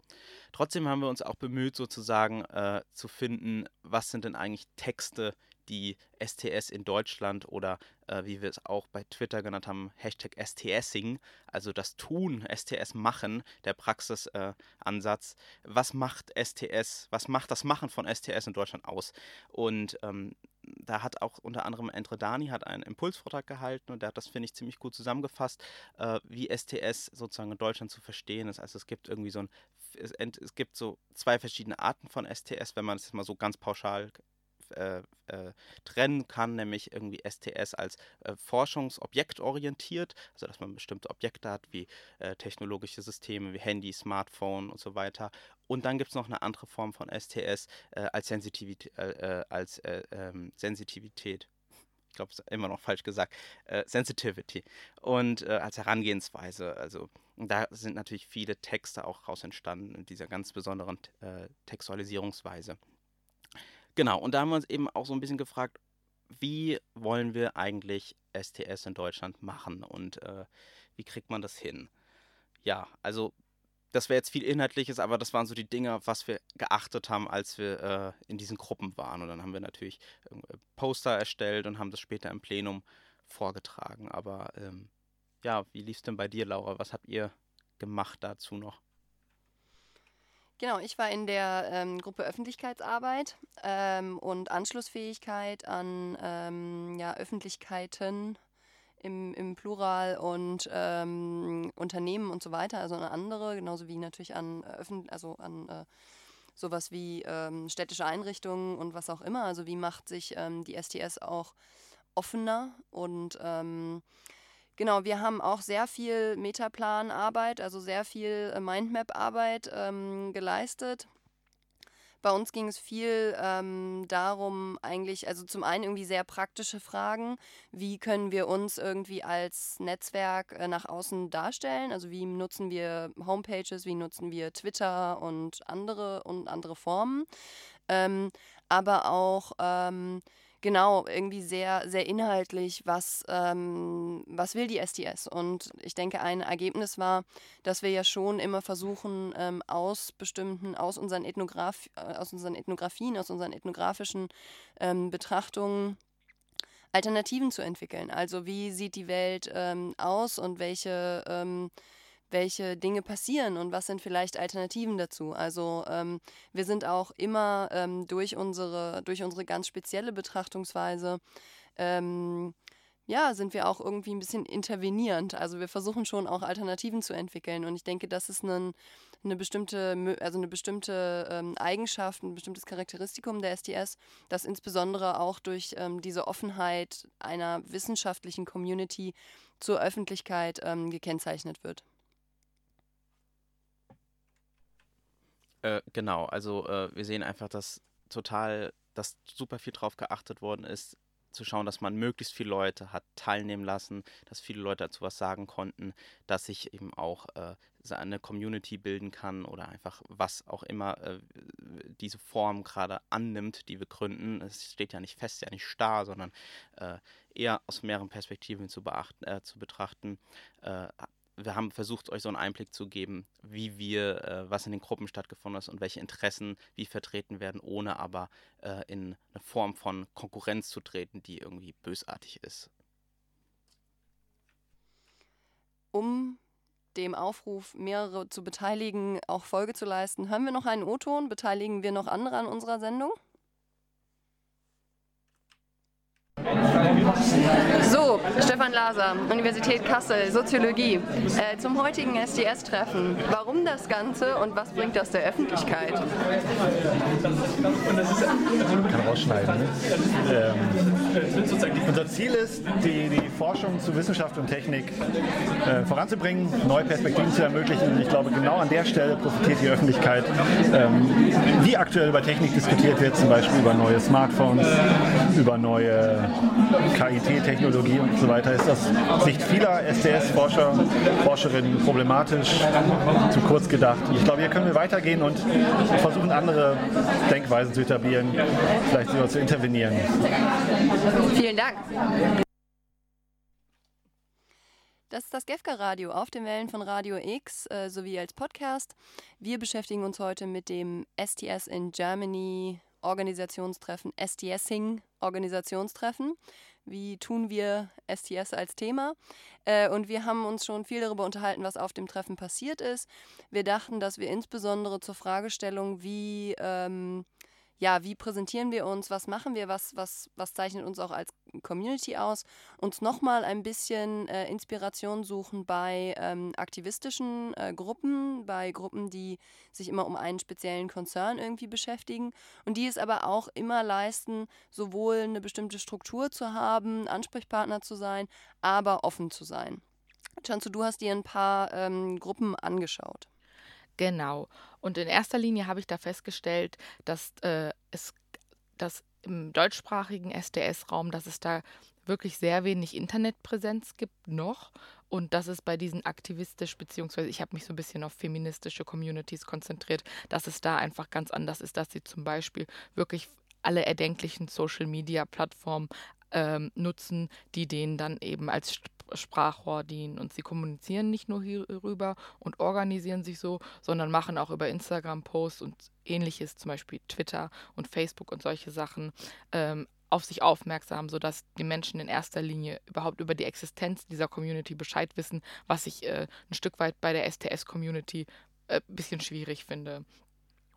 Trotzdem haben wir uns auch bemüht, sozusagen äh, zu finden, was sind denn eigentlich Texte, die STS in Deutschland oder äh, wie wir es auch bei Twitter genannt haben, Hashtag STSing, also das Tun, STS machen, der Praxisansatz. Äh, was macht STS, was macht das Machen von STS in Deutschland aus? Und ähm, da hat auch unter anderem Entre Dani hat einen Impulsvortrag gehalten und der hat das, finde ich, ziemlich gut zusammengefasst, äh, wie STS sozusagen in Deutschland zu verstehen ist. Also es gibt irgendwie so ein, es gibt so zwei verschiedene Arten von STS, wenn man es mal so ganz pauschal äh, äh, trennen kann, nämlich irgendwie STS als äh, forschungsobjektorientiert, also dass man bestimmte Objekte hat, wie äh, technologische Systeme, wie Handy, Smartphone und so weiter. Und dann gibt es noch eine andere Form von STS äh, als, Sensitivität, äh, als ähm, Sensitivität ich glaube, es ist immer noch falsch gesagt, äh, Sensitivity und äh, als Herangehensweise. Also da sind natürlich viele Texte auch raus entstanden in dieser ganz besonderen äh, Textualisierungsweise. Genau, und da haben wir uns eben auch so ein bisschen gefragt, wie wollen wir eigentlich STS in Deutschland machen und äh, wie kriegt man das hin? Ja, also das wäre jetzt viel Inhaltliches, aber das waren so die Dinge, was wir geachtet haben, als wir äh, in diesen Gruppen waren. Und dann haben wir natürlich Poster erstellt und haben das später im Plenum vorgetragen. Aber ähm, ja, wie lief es denn bei dir, Laura? Was habt ihr gemacht dazu noch? Genau, ich war in der ähm, Gruppe Öffentlichkeitsarbeit ähm, und Anschlussfähigkeit an ähm, ja, Öffentlichkeiten im, im Plural und ähm, Unternehmen und so weiter, also an andere, genauso wie natürlich an, äh, also an äh, sowas wie ähm, städtische Einrichtungen und was auch immer. Also wie macht sich ähm, die STS auch offener und Genau, wir haben auch sehr viel Metaplanarbeit, also sehr viel äh, Mindmap-Arbeit ähm, geleistet. Bei uns ging es viel ähm, darum, eigentlich, also zum einen irgendwie sehr praktische Fragen. Wie können wir uns irgendwie als Netzwerk äh, nach außen darstellen? Also wie nutzen wir Homepages, wie nutzen wir Twitter und andere und andere Formen? Ähm, aber auch ähm, Genau, irgendwie sehr, sehr inhaltlich, was, ähm, was will die STS? Und ich denke, ein Ergebnis war, dass wir ja schon immer versuchen, ähm, aus bestimmten, aus unseren, Ethnograf äh, aus unseren Ethnografien, aus unseren ethnografischen ähm, Betrachtungen, Alternativen zu entwickeln. Also wie sieht die Welt ähm, aus und welche ähm, welche Dinge passieren und was sind vielleicht Alternativen dazu. Also ähm, wir sind auch immer ähm, durch, unsere, durch unsere ganz spezielle Betrachtungsweise, ähm, ja, sind wir auch irgendwie ein bisschen intervenierend. Also wir versuchen schon auch Alternativen zu entwickeln und ich denke, das ist ein, eine bestimmte, also eine bestimmte ähm, Eigenschaft, ein bestimmtes Charakteristikum der STS, das insbesondere auch durch ähm, diese Offenheit einer wissenschaftlichen Community zur Öffentlichkeit ähm, gekennzeichnet wird. Äh, genau, also äh, wir sehen einfach, dass total, dass super viel drauf geachtet worden ist, zu schauen, dass man möglichst viele Leute hat teilnehmen lassen, dass viele Leute dazu was sagen konnten, dass sich eben auch äh, eine Community bilden kann oder einfach was auch immer äh, diese Form gerade annimmt, die wir gründen. Es steht ja nicht fest, ja nicht starr, sondern äh, eher aus mehreren Perspektiven zu, beachten, äh, zu betrachten äh, wir haben versucht, euch so einen Einblick zu geben, wie wir, äh, was in den Gruppen stattgefunden ist und welche Interessen wie vertreten werden, ohne aber äh, in eine Form von Konkurrenz zu treten, die irgendwie bösartig ist. Um dem Aufruf, mehrere zu beteiligen, auch Folge zu leisten, haben wir noch einen O-Ton? Beteiligen wir noch andere an unserer Sendung? So, Stefan Laser, Universität Kassel, Soziologie. Äh, zum heutigen STS-Treffen. Warum das Ganze und was bringt das der Öffentlichkeit? kann rausschneiden. Ne? Ähm, unser Ziel ist, die, die Forschung zu Wissenschaft und Technik äh, voranzubringen, neue Perspektiven zu ermöglichen. Und ich glaube, genau an der Stelle profitiert die Öffentlichkeit, ähm, wie aktuell über Technik diskutiert wird, zum Beispiel über neue Smartphones, über neue KIT-Technologie und so weiter, ist das Sicht vieler STS-Forscher, Forscherinnen problematisch, zu kurz gedacht. Ich glaube, hier können wir weitergehen und versuchen, andere Denkweisen zu etablieren, vielleicht sogar zu intervenieren. Vielen Dank. Das ist das GEFCA-Radio auf den Wellen von Radio X äh, sowie als Podcast. Wir beschäftigen uns heute mit dem STS in Germany Organisationstreffen, STSing Organisationstreffen. Wie tun wir STS als Thema? Äh, und wir haben uns schon viel darüber unterhalten, was auf dem Treffen passiert ist. Wir dachten, dass wir insbesondere zur Fragestellung, wie ähm, ja, wie präsentieren wir uns, was machen wir, was, was, was zeichnet uns auch als Community aus, uns nochmal ein bisschen äh, Inspiration suchen bei ähm, aktivistischen äh, Gruppen, bei Gruppen, die sich immer um einen speziellen Konzern irgendwie beschäftigen und die es aber auch immer leisten, sowohl eine bestimmte Struktur zu haben, Ansprechpartner zu sein, aber offen zu sein. Chanzu, du hast dir ein paar ähm, Gruppen angeschaut. Genau. Und in erster Linie habe ich da festgestellt, dass äh, es dass im deutschsprachigen SDS-Raum, dass es da wirklich sehr wenig Internetpräsenz gibt noch. Und dass es bei diesen aktivistisch, beziehungsweise ich habe mich so ein bisschen auf feministische Communities konzentriert, dass es da einfach ganz anders ist, dass sie zum Beispiel wirklich alle erdenklichen Social-Media-Plattformen ähm, nutzen, die denen dann eben als Sprachrohr dienen. Und sie kommunizieren nicht nur hierüber und organisieren sich so, sondern machen auch über Instagram Posts und ähnliches, zum Beispiel Twitter und Facebook und solche Sachen, ähm, auf sich aufmerksam, sodass die Menschen in erster Linie überhaupt über die Existenz dieser Community Bescheid wissen, was ich äh, ein Stück weit bei der STS-Community ein äh, bisschen schwierig finde.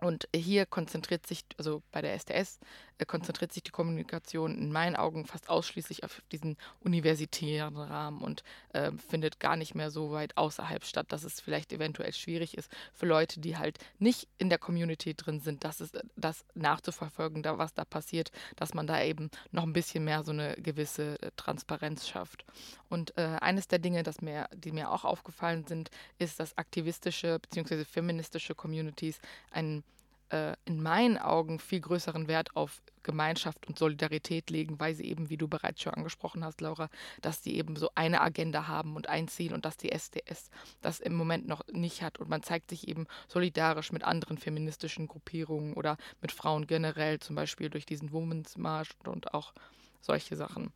Und hier konzentriert sich, also bei der STS, konzentriert sich die Kommunikation in meinen Augen fast ausschließlich auf diesen universitären Rahmen und äh, findet gar nicht mehr so weit außerhalb statt, dass es vielleicht eventuell schwierig ist für Leute, die halt nicht in der Community drin sind, dass es das nachzuverfolgen, da was da passiert, dass man da eben noch ein bisschen mehr so eine gewisse äh, Transparenz schafft. Und äh, eines der Dinge, das mir, die mir auch aufgefallen sind, ist, dass aktivistische bzw. feministische Communities einen äh, in meinen Augen viel größeren Wert auf Gemeinschaft und Solidarität legen, weil sie eben, wie du bereits schon angesprochen hast, Laura, dass sie eben so eine Agenda haben und einziehen und dass die SDS das im Moment noch nicht hat. Und man zeigt sich eben solidarisch mit anderen feministischen Gruppierungen oder mit Frauen generell, zum Beispiel durch diesen Women's March und auch solche Sachen.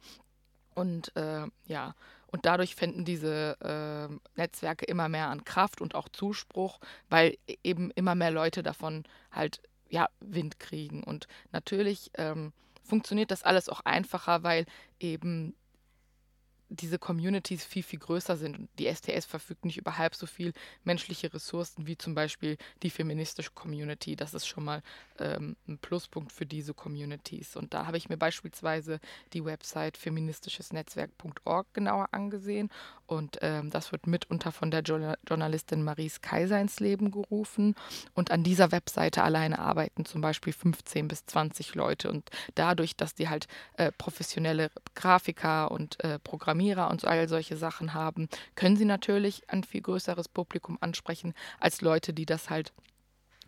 Und äh, ja, und dadurch finden diese äh, Netzwerke immer mehr an Kraft und auch Zuspruch, weil e-, eben immer mehr Leute davon halt ja, Wind kriegen. Und natürlich ähm, funktioniert das alles auch einfacher, weil eben diese Communities viel, viel größer sind. Die STS verfügt nicht über halb so viel menschliche Ressourcen wie zum Beispiel die feministische Community. Das ist schon mal ähm, ein Pluspunkt für diese Communities. Und da habe ich mir beispielsweise die Website feministischesnetzwerk.org genauer angesehen. Und ähm, das wird mitunter von der jo Journalistin Maries Kaiser ins Leben gerufen. Und an dieser Webseite alleine arbeiten zum Beispiel 15 bis 20 Leute. Und dadurch, dass die halt äh, professionelle Grafiker und äh, Programmierer und all solche Sachen haben, können sie natürlich ein viel größeres Publikum ansprechen als Leute, die das halt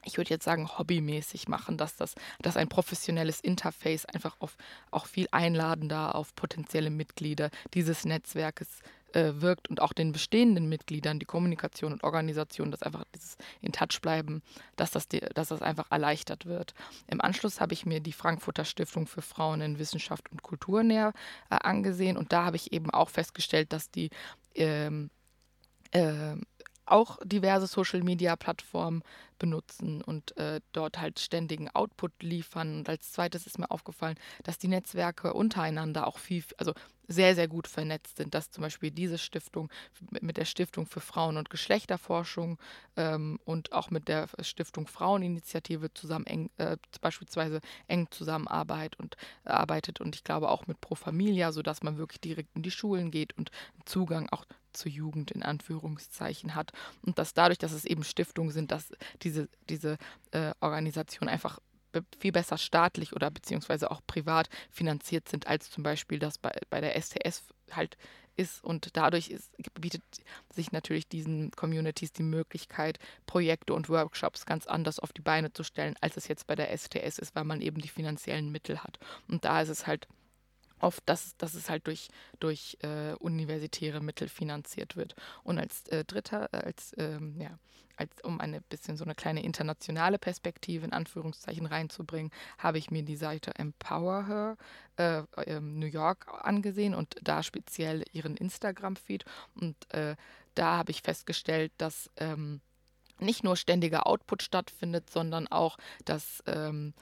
ich würde jetzt sagen, hobbymäßig machen, dass das dass ein professionelles Interface einfach auf auch viel einladender auf potenzielle Mitglieder dieses Netzwerkes äh, wirkt und auch den bestehenden Mitgliedern die Kommunikation und Organisation, dass einfach dieses in Touch bleiben, dass das, die, dass das einfach erleichtert wird. Im Anschluss habe ich mir die Frankfurter Stiftung für Frauen in Wissenschaft und Kultur näher äh, angesehen und da habe ich eben auch festgestellt, dass die ähm, äh, auch diverse Social-Media-Plattformen benutzen und äh, dort halt ständigen Output liefern. Und als zweites ist mir aufgefallen, dass die Netzwerke untereinander auch viel, also sehr, sehr gut vernetzt sind, dass zum Beispiel diese Stiftung mit der Stiftung für Frauen- und Geschlechterforschung ähm, und auch mit der Stiftung Fraueninitiative zusammen eng, äh, beispielsweise eng zusammenarbeitet und äh, arbeitet und ich glaube auch mit Pro Familia, sodass man wirklich direkt in die Schulen geht und Zugang auch zur Jugend in Anführungszeichen hat und dass dadurch, dass es eben Stiftungen sind, dass diese, diese äh, Organisation einfach viel besser staatlich oder beziehungsweise auch privat finanziert sind, als zum Beispiel das bei, bei der STS halt ist. Und dadurch ist, bietet sich natürlich diesen Communities die Möglichkeit, Projekte und Workshops ganz anders auf die Beine zu stellen, als es jetzt bei der STS ist, weil man eben die finanziellen Mittel hat. Und da ist es halt oft, dass, dass es halt durch, durch äh, universitäre Mittel finanziert wird. Und als äh, dritter, äh, als, ähm, ja, als um eine bisschen so eine kleine internationale Perspektive in Anführungszeichen reinzubringen, habe ich mir die Seite Empower Her äh, ähm, New York angesehen und da speziell ihren Instagram-Feed. Und äh, da habe ich festgestellt, dass ähm, nicht nur ständiger Output stattfindet, sondern auch, dass ähm,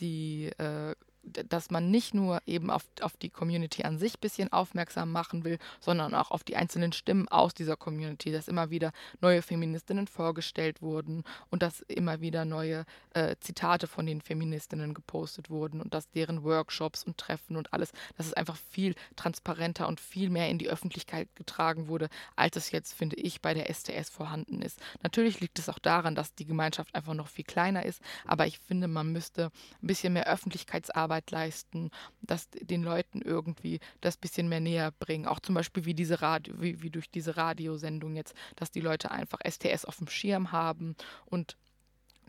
die äh, dass man nicht nur eben auf, auf die Community an sich ein bisschen aufmerksam machen will, sondern auch auf die einzelnen Stimmen aus dieser Community, dass immer wieder neue Feministinnen vorgestellt wurden und dass immer wieder neue äh, Zitate von den Feministinnen gepostet wurden und dass deren Workshops und Treffen und alles, dass es einfach viel transparenter und viel mehr in die Öffentlichkeit getragen wurde, als es jetzt, finde ich, bei der STS vorhanden ist. Natürlich liegt es auch daran, dass die Gemeinschaft einfach noch viel kleiner ist, aber ich finde, man müsste ein bisschen mehr Öffentlichkeitsarbeit Arbeit leisten, das den Leuten irgendwie das bisschen mehr näher bringen. Auch zum Beispiel wie diese Radio, wie, wie durch diese Radiosendung jetzt, dass die Leute einfach STS auf dem Schirm haben und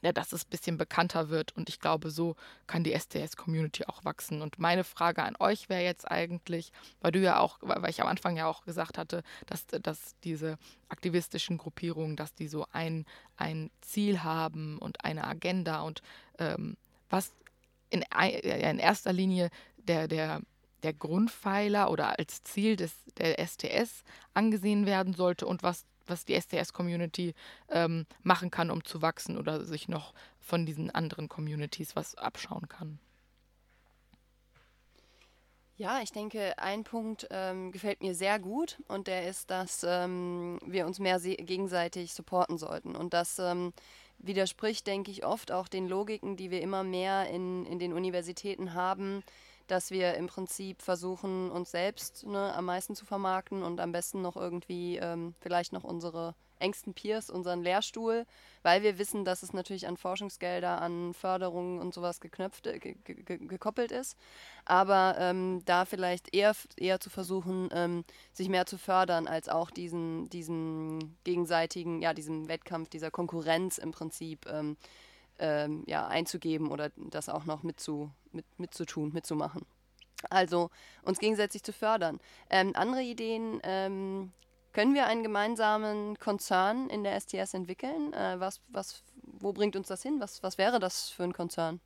ja, dass es ein bisschen bekannter wird. Und ich glaube, so kann die STS-Community auch wachsen. Und meine Frage an euch wäre jetzt eigentlich, weil du ja auch, weil ich am Anfang ja auch gesagt hatte, dass, dass diese aktivistischen Gruppierungen, dass die so ein, ein Ziel haben und eine Agenda und ähm, was in, in erster Linie der, der, der Grundpfeiler oder als Ziel des, der STS angesehen werden sollte und was, was die STS-Community ähm, machen kann, um zu wachsen oder sich noch von diesen anderen Communities was abschauen kann. Ja, ich denke, ein Punkt ähm, gefällt mir sehr gut und der ist, dass ähm, wir uns mehr gegenseitig supporten sollten und dass ähm, widerspricht, denke ich, oft auch den Logiken, die wir immer mehr in, in den Universitäten haben, dass wir im Prinzip versuchen, uns selbst ne, am meisten zu vermarkten und am besten noch irgendwie ähm, vielleicht noch unsere engsten Peers, unseren Lehrstuhl, weil wir wissen, dass es natürlich an Forschungsgelder, an Förderungen und sowas geknöpft, äh, ge ge gekoppelt ist. Aber ähm, da vielleicht eher, eher zu versuchen, ähm, sich mehr zu fördern, als auch diesen, diesen gegenseitigen, ja, diesem Wettkampf, dieser Konkurrenz im Prinzip ähm, ähm, ja, einzugeben oder das auch noch mitzu, mit, mitzutun, mitzumachen. Also uns gegenseitig zu fördern. Ähm, andere Ideen, ähm, können wir einen gemeinsamen Konzern in der STS entwickeln? Äh, was, was, wo bringt uns das hin? Was, was wäre das für ein Konzern?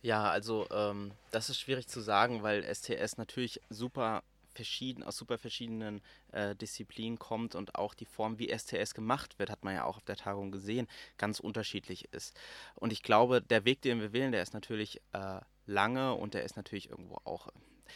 Ja, also ähm, das ist schwierig zu sagen, weil STS natürlich super verschieden, aus super verschiedenen äh, Disziplinen kommt und auch die Form, wie STS gemacht wird, hat man ja auch auf der Tagung gesehen, ganz unterschiedlich ist. Und ich glaube, der Weg, den wir wählen, der ist natürlich äh, lange und der ist natürlich irgendwo auch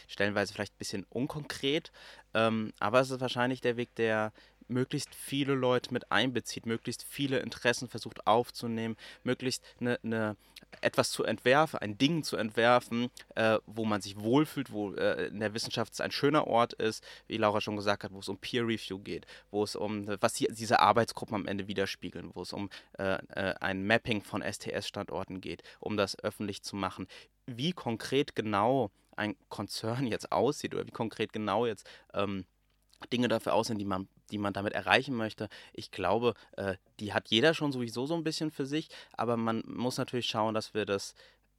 stellenweise vielleicht ein bisschen unkonkret, ähm, aber es ist wahrscheinlich der Weg, der möglichst viele Leute mit einbezieht, möglichst viele Interessen versucht aufzunehmen, möglichst eine, eine etwas zu entwerfen, ein Ding zu entwerfen, äh, wo man sich wohlfühlt, wo äh, in der Wissenschaft es ein schöner Ort ist, wie Laura schon gesagt hat, wo es um Peer Review geht, wo es um, was die, diese Arbeitsgruppen am Ende widerspiegeln, wo es um äh, äh ein Mapping von STS-Standorten geht, um das öffentlich zu machen. Wie konkret genau ein Konzern jetzt aussieht oder wie konkret genau jetzt ähm, Dinge dafür aussehen, die man, die man damit erreichen möchte. Ich glaube, äh, die hat jeder schon sowieso so ein bisschen für sich, aber man muss natürlich schauen, dass wir das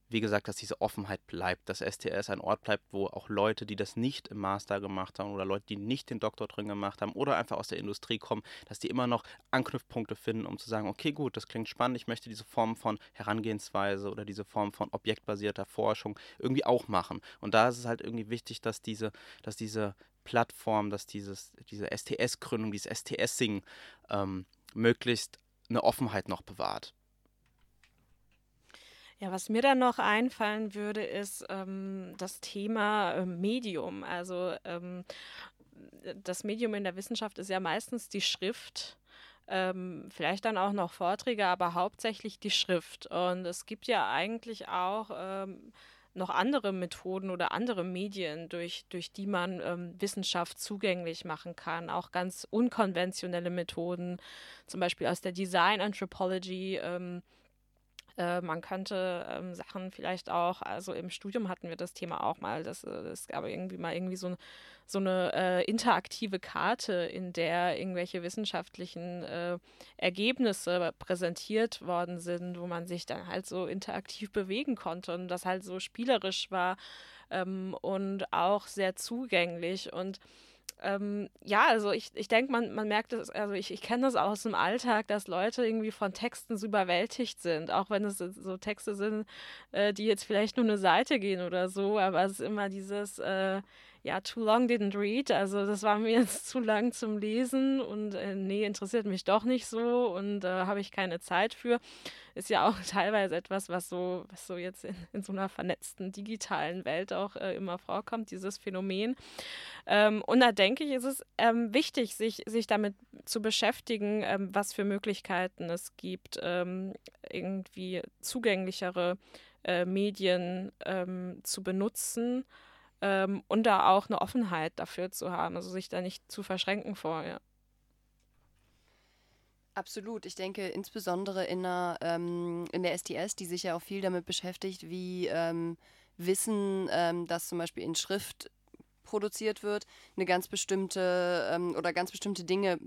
wie gesagt, dass diese Offenheit bleibt, dass STS ein Ort bleibt, wo auch Leute, die das nicht im Master gemacht haben oder Leute, die nicht den Doktor drin gemacht haben oder einfach aus der Industrie kommen, dass die immer noch Anknüpfpunkte finden, um zu sagen, okay, gut, das klingt spannend, ich möchte diese Form von Herangehensweise oder diese Form von objektbasierter Forschung irgendwie auch machen. Und da ist es halt irgendwie wichtig, dass diese, dass diese Plattform, dass dieses, diese STS-Gründung, dieses STS-Sing ähm, möglichst eine Offenheit noch bewahrt. Ja, was mir dann noch einfallen würde, ist ähm, das Thema äh, Medium. Also ähm, das Medium in der Wissenschaft ist ja meistens die Schrift. Ähm, vielleicht dann auch noch Vorträge, aber hauptsächlich die Schrift. Und es gibt ja eigentlich auch ähm, noch andere Methoden oder andere Medien, durch, durch die man ähm, Wissenschaft zugänglich machen kann. Auch ganz unkonventionelle Methoden, zum Beispiel aus der Design Anthropology. Äh, man könnte ähm, Sachen vielleicht auch, also im Studium hatten wir das Thema auch mal, das, das gab irgendwie mal irgendwie so, so eine äh, interaktive Karte, in der irgendwelche wissenschaftlichen äh, Ergebnisse präsentiert worden sind, wo man sich dann halt so interaktiv bewegen konnte und das halt so spielerisch war ähm, und auch sehr zugänglich und ähm, ja, also ich, ich denke, man, man merkt es, also ich, ich kenne das auch aus dem Alltag, dass Leute irgendwie von Texten so überwältigt sind, auch wenn es so Texte sind, äh, die jetzt vielleicht nur eine Seite gehen oder so, aber es ist immer dieses, äh, ja, too long didn't read. Also das war mir jetzt zu lang zum Lesen und äh, nee, interessiert mich doch nicht so und äh, habe ich keine Zeit für. Ist ja auch teilweise etwas, was so, was so jetzt in, in so einer vernetzten digitalen Welt auch äh, immer vorkommt, dieses Phänomen. Ähm, und da denke ich, ist es ähm, wichtig, sich, sich damit zu beschäftigen, ähm, was für Möglichkeiten es gibt, ähm, irgendwie zugänglichere äh, Medien ähm, zu benutzen ähm, und da auch eine Offenheit dafür zu haben, also sich da nicht zu verschränken vorher. Absolut. Ich denke insbesondere in, einer, ähm, in der STS, die sich ja auch viel damit beschäftigt, wie ähm, Wissen, ähm, das zum Beispiel in Schrift produziert wird, eine ganz bestimmte ähm, oder ganz bestimmte Dinge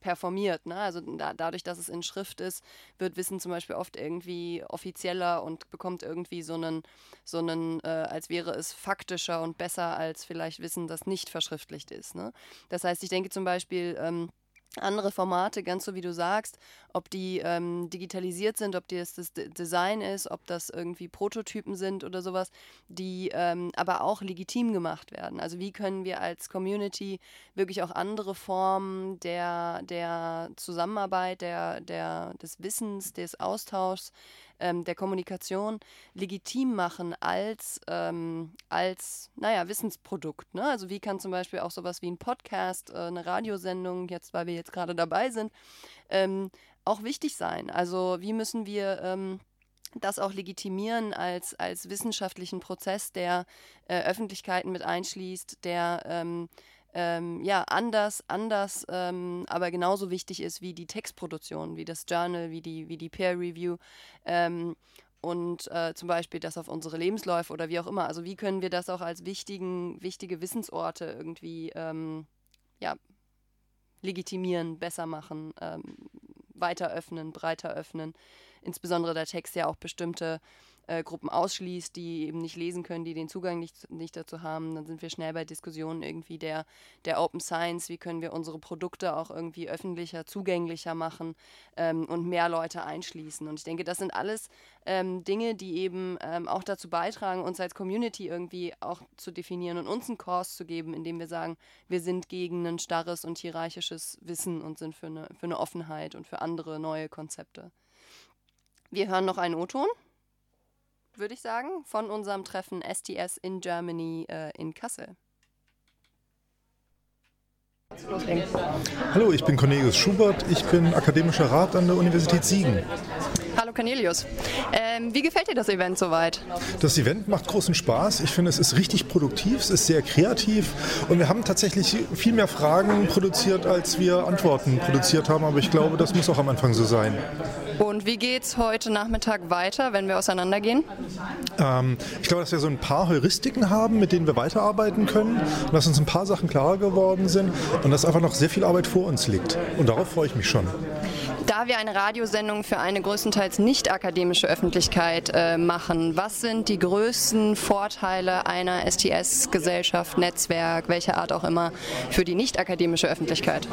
performiert. Ne? Also da, dadurch, dass es in Schrift ist, wird Wissen zum Beispiel oft irgendwie offizieller und bekommt irgendwie so einen, so einen, äh, als wäre es faktischer und besser als vielleicht Wissen, das nicht verschriftlicht ist. Ne? Das heißt, ich denke zum Beispiel, ähm, andere Formate, ganz so wie du sagst, ob die ähm, digitalisiert sind, ob das das Design ist, ob das irgendwie Prototypen sind oder sowas, die ähm, aber auch legitim gemacht werden. Also wie können wir als Community wirklich auch andere Formen der, der Zusammenarbeit, der, der, des Wissens, des Austauschs ähm, der Kommunikation legitim machen als, ähm, als naja, Wissensprodukt. Ne? Also wie kann zum Beispiel auch sowas wie ein Podcast, äh, eine Radiosendung, jetzt weil wir jetzt gerade dabei sind, ähm, auch wichtig sein. Also wie müssen wir ähm, das auch legitimieren als, als wissenschaftlichen Prozess, der äh, Öffentlichkeiten mit einschließt, der ähm, ähm, ja, anders, anders, ähm, aber genauso wichtig ist wie die Textproduktion, wie das Journal, wie die, wie die Peer Review. Ähm, und äh, zum Beispiel das auf unsere Lebensläufe oder wie auch immer. Also wie können wir das auch als wichtigen, wichtige Wissensorte irgendwie ähm, ja, legitimieren, besser machen, ähm, weiter öffnen, breiter öffnen. Insbesondere der Text ja auch bestimmte äh, Gruppen ausschließt, die eben nicht lesen können, die den Zugang nicht, nicht dazu haben. Dann sind wir schnell bei Diskussionen irgendwie der, der Open Science, wie können wir unsere Produkte auch irgendwie öffentlicher, zugänglicher machen ähm, und mehr Leute einschließen. Und ich denke, das sind alles ähm, Dinge, die eben ähm, auch dazu beitragen, uns als Community irgendwie auch zu definieren und uns einen Kurs zu geben, indem wir sagen, wir sind gegen ein starres und hierarchisches Wissen und sind für eine, für eine Offenheit und für andere neue Konzepte. Wir hören noch einen O-Ton würde ich sagen, von unserem Treffen STS in Germany äh, in Kassel. Hallo, ich bin Cornelius Schubert, ich bin akademischer Rat an der Universität Siegen. Hallo Cornelius. Ähm, wie gefällt dir das Event soweit? Das Event macht großen Spaß. Ich finde, es ist richtig produktiv, es ist sehr kreativ und wir haben tatsächlich viel mehr Fragen produziert, als wir Antworten produziert haben. Aber ich glaube, das muss auch am Anfang so sein. Und wie geht es heute Nachmittag weiter, wenn wir auseinandergehen? Ähm, ich glaube, dass wir so ein paar Heuristiken haben, mit denen wir weiterarbeiten können und dass uns ein paar Sachen klarer geworden sind und dass einfach noch sehr viel Arbeit vor uns liegt. Und darauf freue ich mich schon. Da wir eine Radiosendung für eine größtenteils nicht akademische Öffentlichkeit äh, machen, was sind die größten Vorteile einer STS-Gesellschaft, Netzwerk, welcher Art auch immer, für die nicht akademische Öffentlichkeit?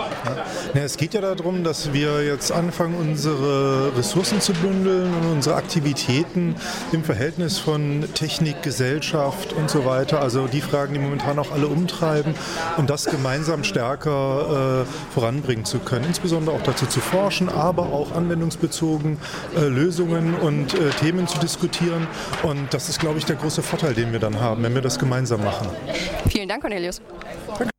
Ja. es geht ja darum, dass wir jetzt anfangen, unsere Ressourcen zu bündeln und unsere Aktivitäten im Verhältnis von Technik, Gesellschaft und so weiter, also die Fragen, die momentan auch alle umtreiben, und das gemeinsam stärker äh, voranbringen zu können, insbesondere auch dazu zu forschen, aber auch anwendungsbezogen äh, Lösungen und äh, Themen zu diskutieren. Und das ist, glaube ich, der große Vorteil, den wir dann haben, wenn wir das gemeinsam machen. Vielen Dank, Cornelius. Danke.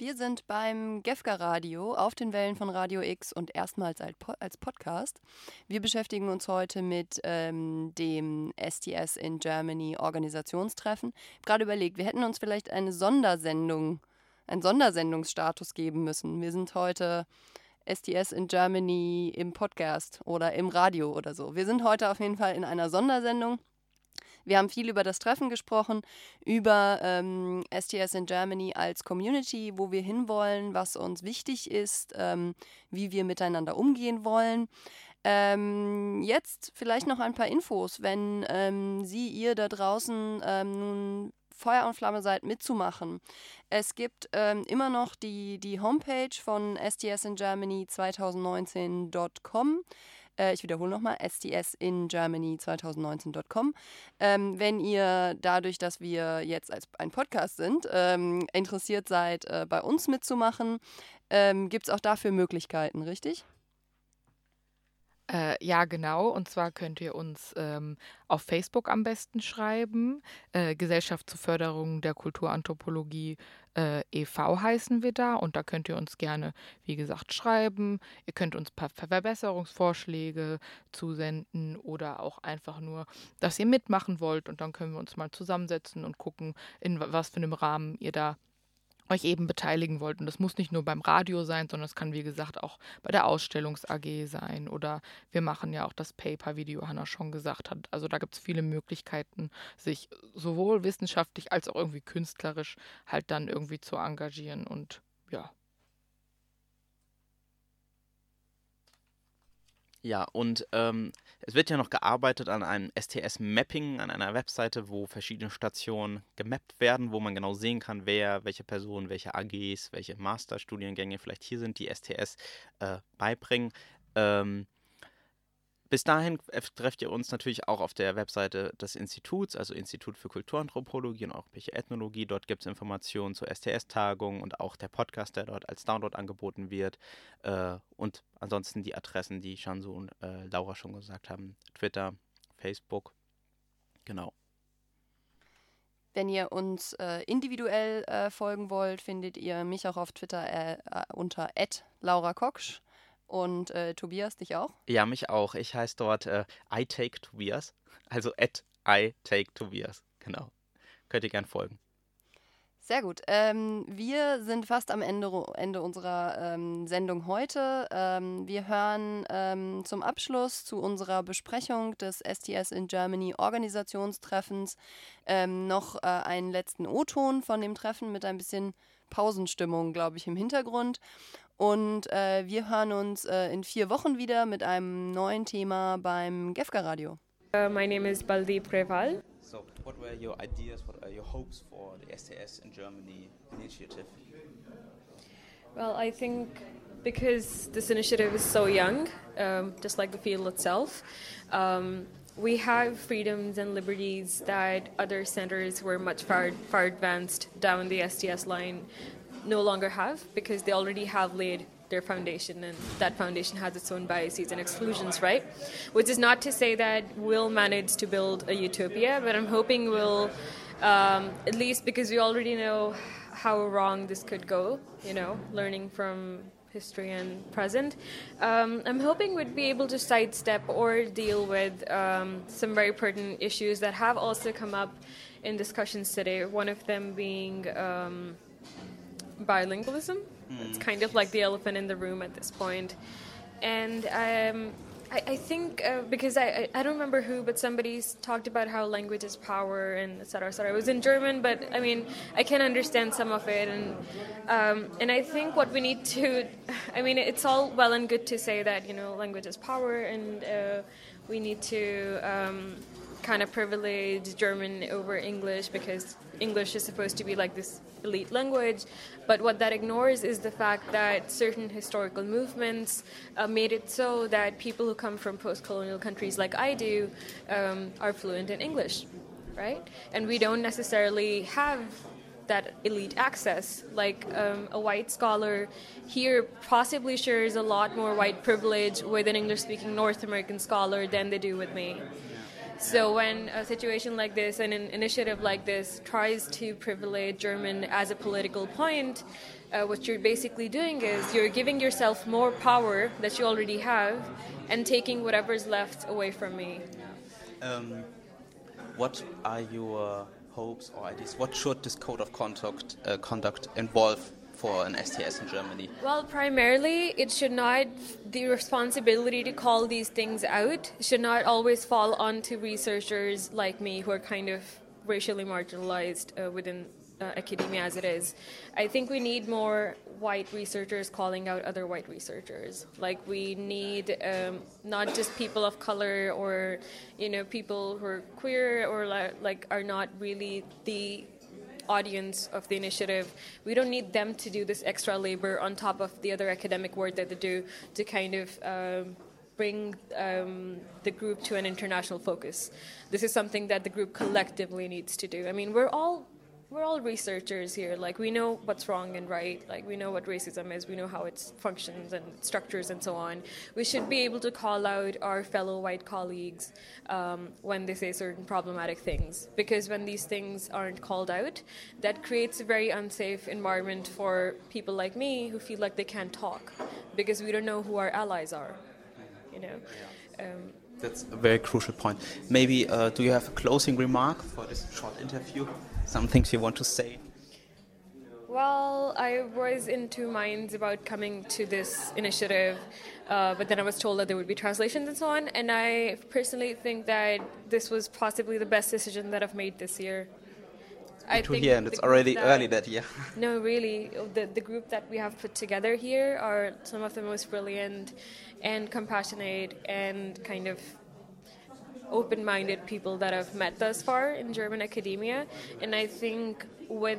Wir sind beim Gefka Radio auf den Wellen von Radio X und erstmals als Podcast. Wir beschäftigen uns heute mit ähm, dem STS in Germany Organisationstreffen. Ich habe gerade überlegt, wir hätten uns vielleicht eine Sondersendung, einen Sondersendungsstatus geben müssen. Wir sind heute STS in Germany im Podcast oder im Radio oder so. Wir sind heute auf jeden Fall in einer Sondersendung. Wir haben viel über das Treffen gesprochen, über ähm, STS in Germany als Community, wo wir hinwollen, was uns wichtig ist, ähm, wie wir miteinander umgehen wollen. Ähm, jetzt vielleicht noch ein paar Infos, wenn ähm, Sie, ihr da draußen ähm, nun Feuer und Flamme seid, mitzumachen. Es gibt ähm, immer noch die, die Homepage von STS in Germany 2019.com äh, ich wiederhole nochmal, stsingermany2019.com. Ähm, wenn ihr dadurch, dass wir jetzt als ein Podcast sind, ähm, interessiert seid, äh, bei uns mitzumachen, ähm, gibt es auch dafür Möglichkeiten, richtig? Äh, ja, genau. Und zwar könnt ihr uns ähm, auf Facebook am besten schreiben. Äh, Gesellschaft zur Förderung der Kulturanthropologie äh, e.V. heißen wir da. Und da könnt ihr uns gerne, wie gesagt, schreiben. Ihr könnt uns paar Verbesserungsvorschläge zusenden oder auch einfach nur, dass ihr mitmachen wollt. Und dann können wir uns mal zusammensetzen und gucken, in was für einem Rahmen ihr da euch eben beteiligen wollt. Und das muss nicht nur beim Radio sein, sondern es kann, wie gesagt, auch bei der Ausstellungs-AG sein. Oder wir machen ja auch das Paper, wie die Johanna schon gesagt hat. Also da gibt es viele Möglichkeiten, sich sowohl wissenschaftlich als auch irgendwie künstlerisch halt dann irgendwie zu engagieren. Und ja. Ja, und ähm, es wird ja noch gearbeitet an einem STS-Mapping, an einer Webseite, wo verschiedene Stationen gemappt werden, wo man genau sehen kann, wer, welche Personen, welche AGs, welche Masterstudiengänge vielleicht hier sind, die STS äh, beibringen. Ähm, bis dahin trefft ihr uns natürlich auch auf der Webseite des Instituts, also Institut für Kulturanthropologie und Europäische Ethnologie. Dort gibt es Informationen zur STS-Tagung und auch der Podcast, der dort als Download angeboten wird. Äh, und ansonsten die Adressen, die Shansu und äh, Laura schon gesagt haben. Twitter, Facebook. Genau. Wenn ihr uns äh, individuell äh, folgen wollt, findet ihr mich auch auf Twitter unter @laura_koksch und äh, Tobias, dich auch? Ja, mich auch. Ich heiße dort äh, I Take Tobias. Also at I Take Tobias. Genau. Könnt ihr gern folgen. Sehr gut. Ähm, wir sind fast am Ende, Ende unserer ähm, Sendung heute. Ähm, wir hören ähm, zum Abschluss zu unserer Besprechung des STS in Germany Organisationstreffens ähm, noch äh, einen letzten O-Ton von dem Treffen mit ein bisschen Pausenstimmung, glaube ich, im Hintergrund. Und äh, wir hören uns äh, in vier Wochen wieder mit einem neuen Thema beim Gefka Radio. Uh, my name is Baldeep Preval. So, what were your ideas, what are your hopes for the STS in Germany initiative? Well, I think because this initiative is so young, um, just like the field itself, um, we have freedoms and liberties that other centers were much far, far advanced down the STS line no longer have because they already have laid their foundation and that foundation has its own biases and exclusions right? Which is not to say that we'll manage to build a utopia but i'm hoping we'll um, at least because we already know how wrong this could go you know learning from history and present. Um, i'm hoping we'd be able to sidestep or deal with um, some very pertinent issues that have also come up in discussions today one of them being um, bilingualism. Mm. It's kind of like the elephant in the room at this point. And um, I, I, think uh, because I, I don't remember who, but somebody's talked about how language is power and etc. etc. It was in German, but I mean I can understand some of it, and um, and I think what we need to, I mean it's all well and good to say that you know language is power, and uh, we need to. Um, kind of privilege German over English because English is supposed to be like this elite language. But what that ignores is the fact that certain historical movements uh, made it so that people who come from post colonial countries like I do um, are fluent in English, right? And we don't necessarily have that elite access. Like um, a white scholar here possibly shares a lot more white privilege with an English speaking North American scholar than they do with me. So when a situation like this and an initiative like this tries to privilege German as a political point, uh, what you're basically doing is you're giving yourself more power that you already have and taking whatever's left away from me. Um, what are your hopes or ideas? What should this code of conduct, uh, conduct involve for an STS in Germany? Well, primarily, it should not, the responsibility to call these things out should not always fall onto researchers like me who are kind of racially marginalized uh, within uh, academia as it is. I think we need more white researchers calling out other white researchers. Like we need um, not just people of color or you know people who are queer or like, like are not really the audience of the initiative. We don't need them to do this extra labor on top of the other academic work that they do to kind of um, bring um, the group to an international focus. This is something that the group collectively needs to do. I mean, we're all we're all researchers here. Like we know what's wrong and right. Like we know what racism is. We know how it functions and structures and so on. We should be able to call out our fellow white colleagues um, when they say certain problematic things. Because when these things aren't called out, that creates a very unsafe environment for people like me who feel like they can't talk because we don't know who our allies are. You know. Um, That's a very crucial point. Maybe uh, do you have a closing remark for this short interview? Some things you want to say? Well, I was in two minds about coming to this initiative, uh, but then I was told that there would be translations and so on. And I personally think that this was possibly the best decision that I've made this year. I to hear, and it's already that, early that year. no, really, the the group that we have put together here are some of the most brilliant and compassionate and kind of open minded people that I've met thus far in German academia. And I think with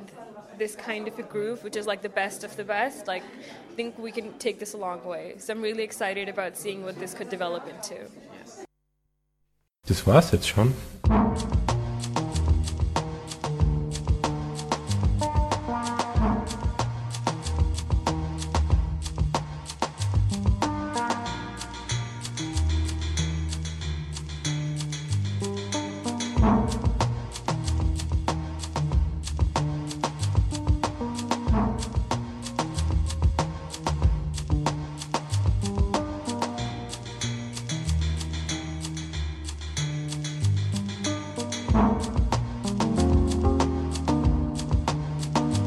this kind of a group, which is like the best of the best, like I think we can take this a long way. So I'm really excited about seeing what this could develop into. Das war's jetzt schon.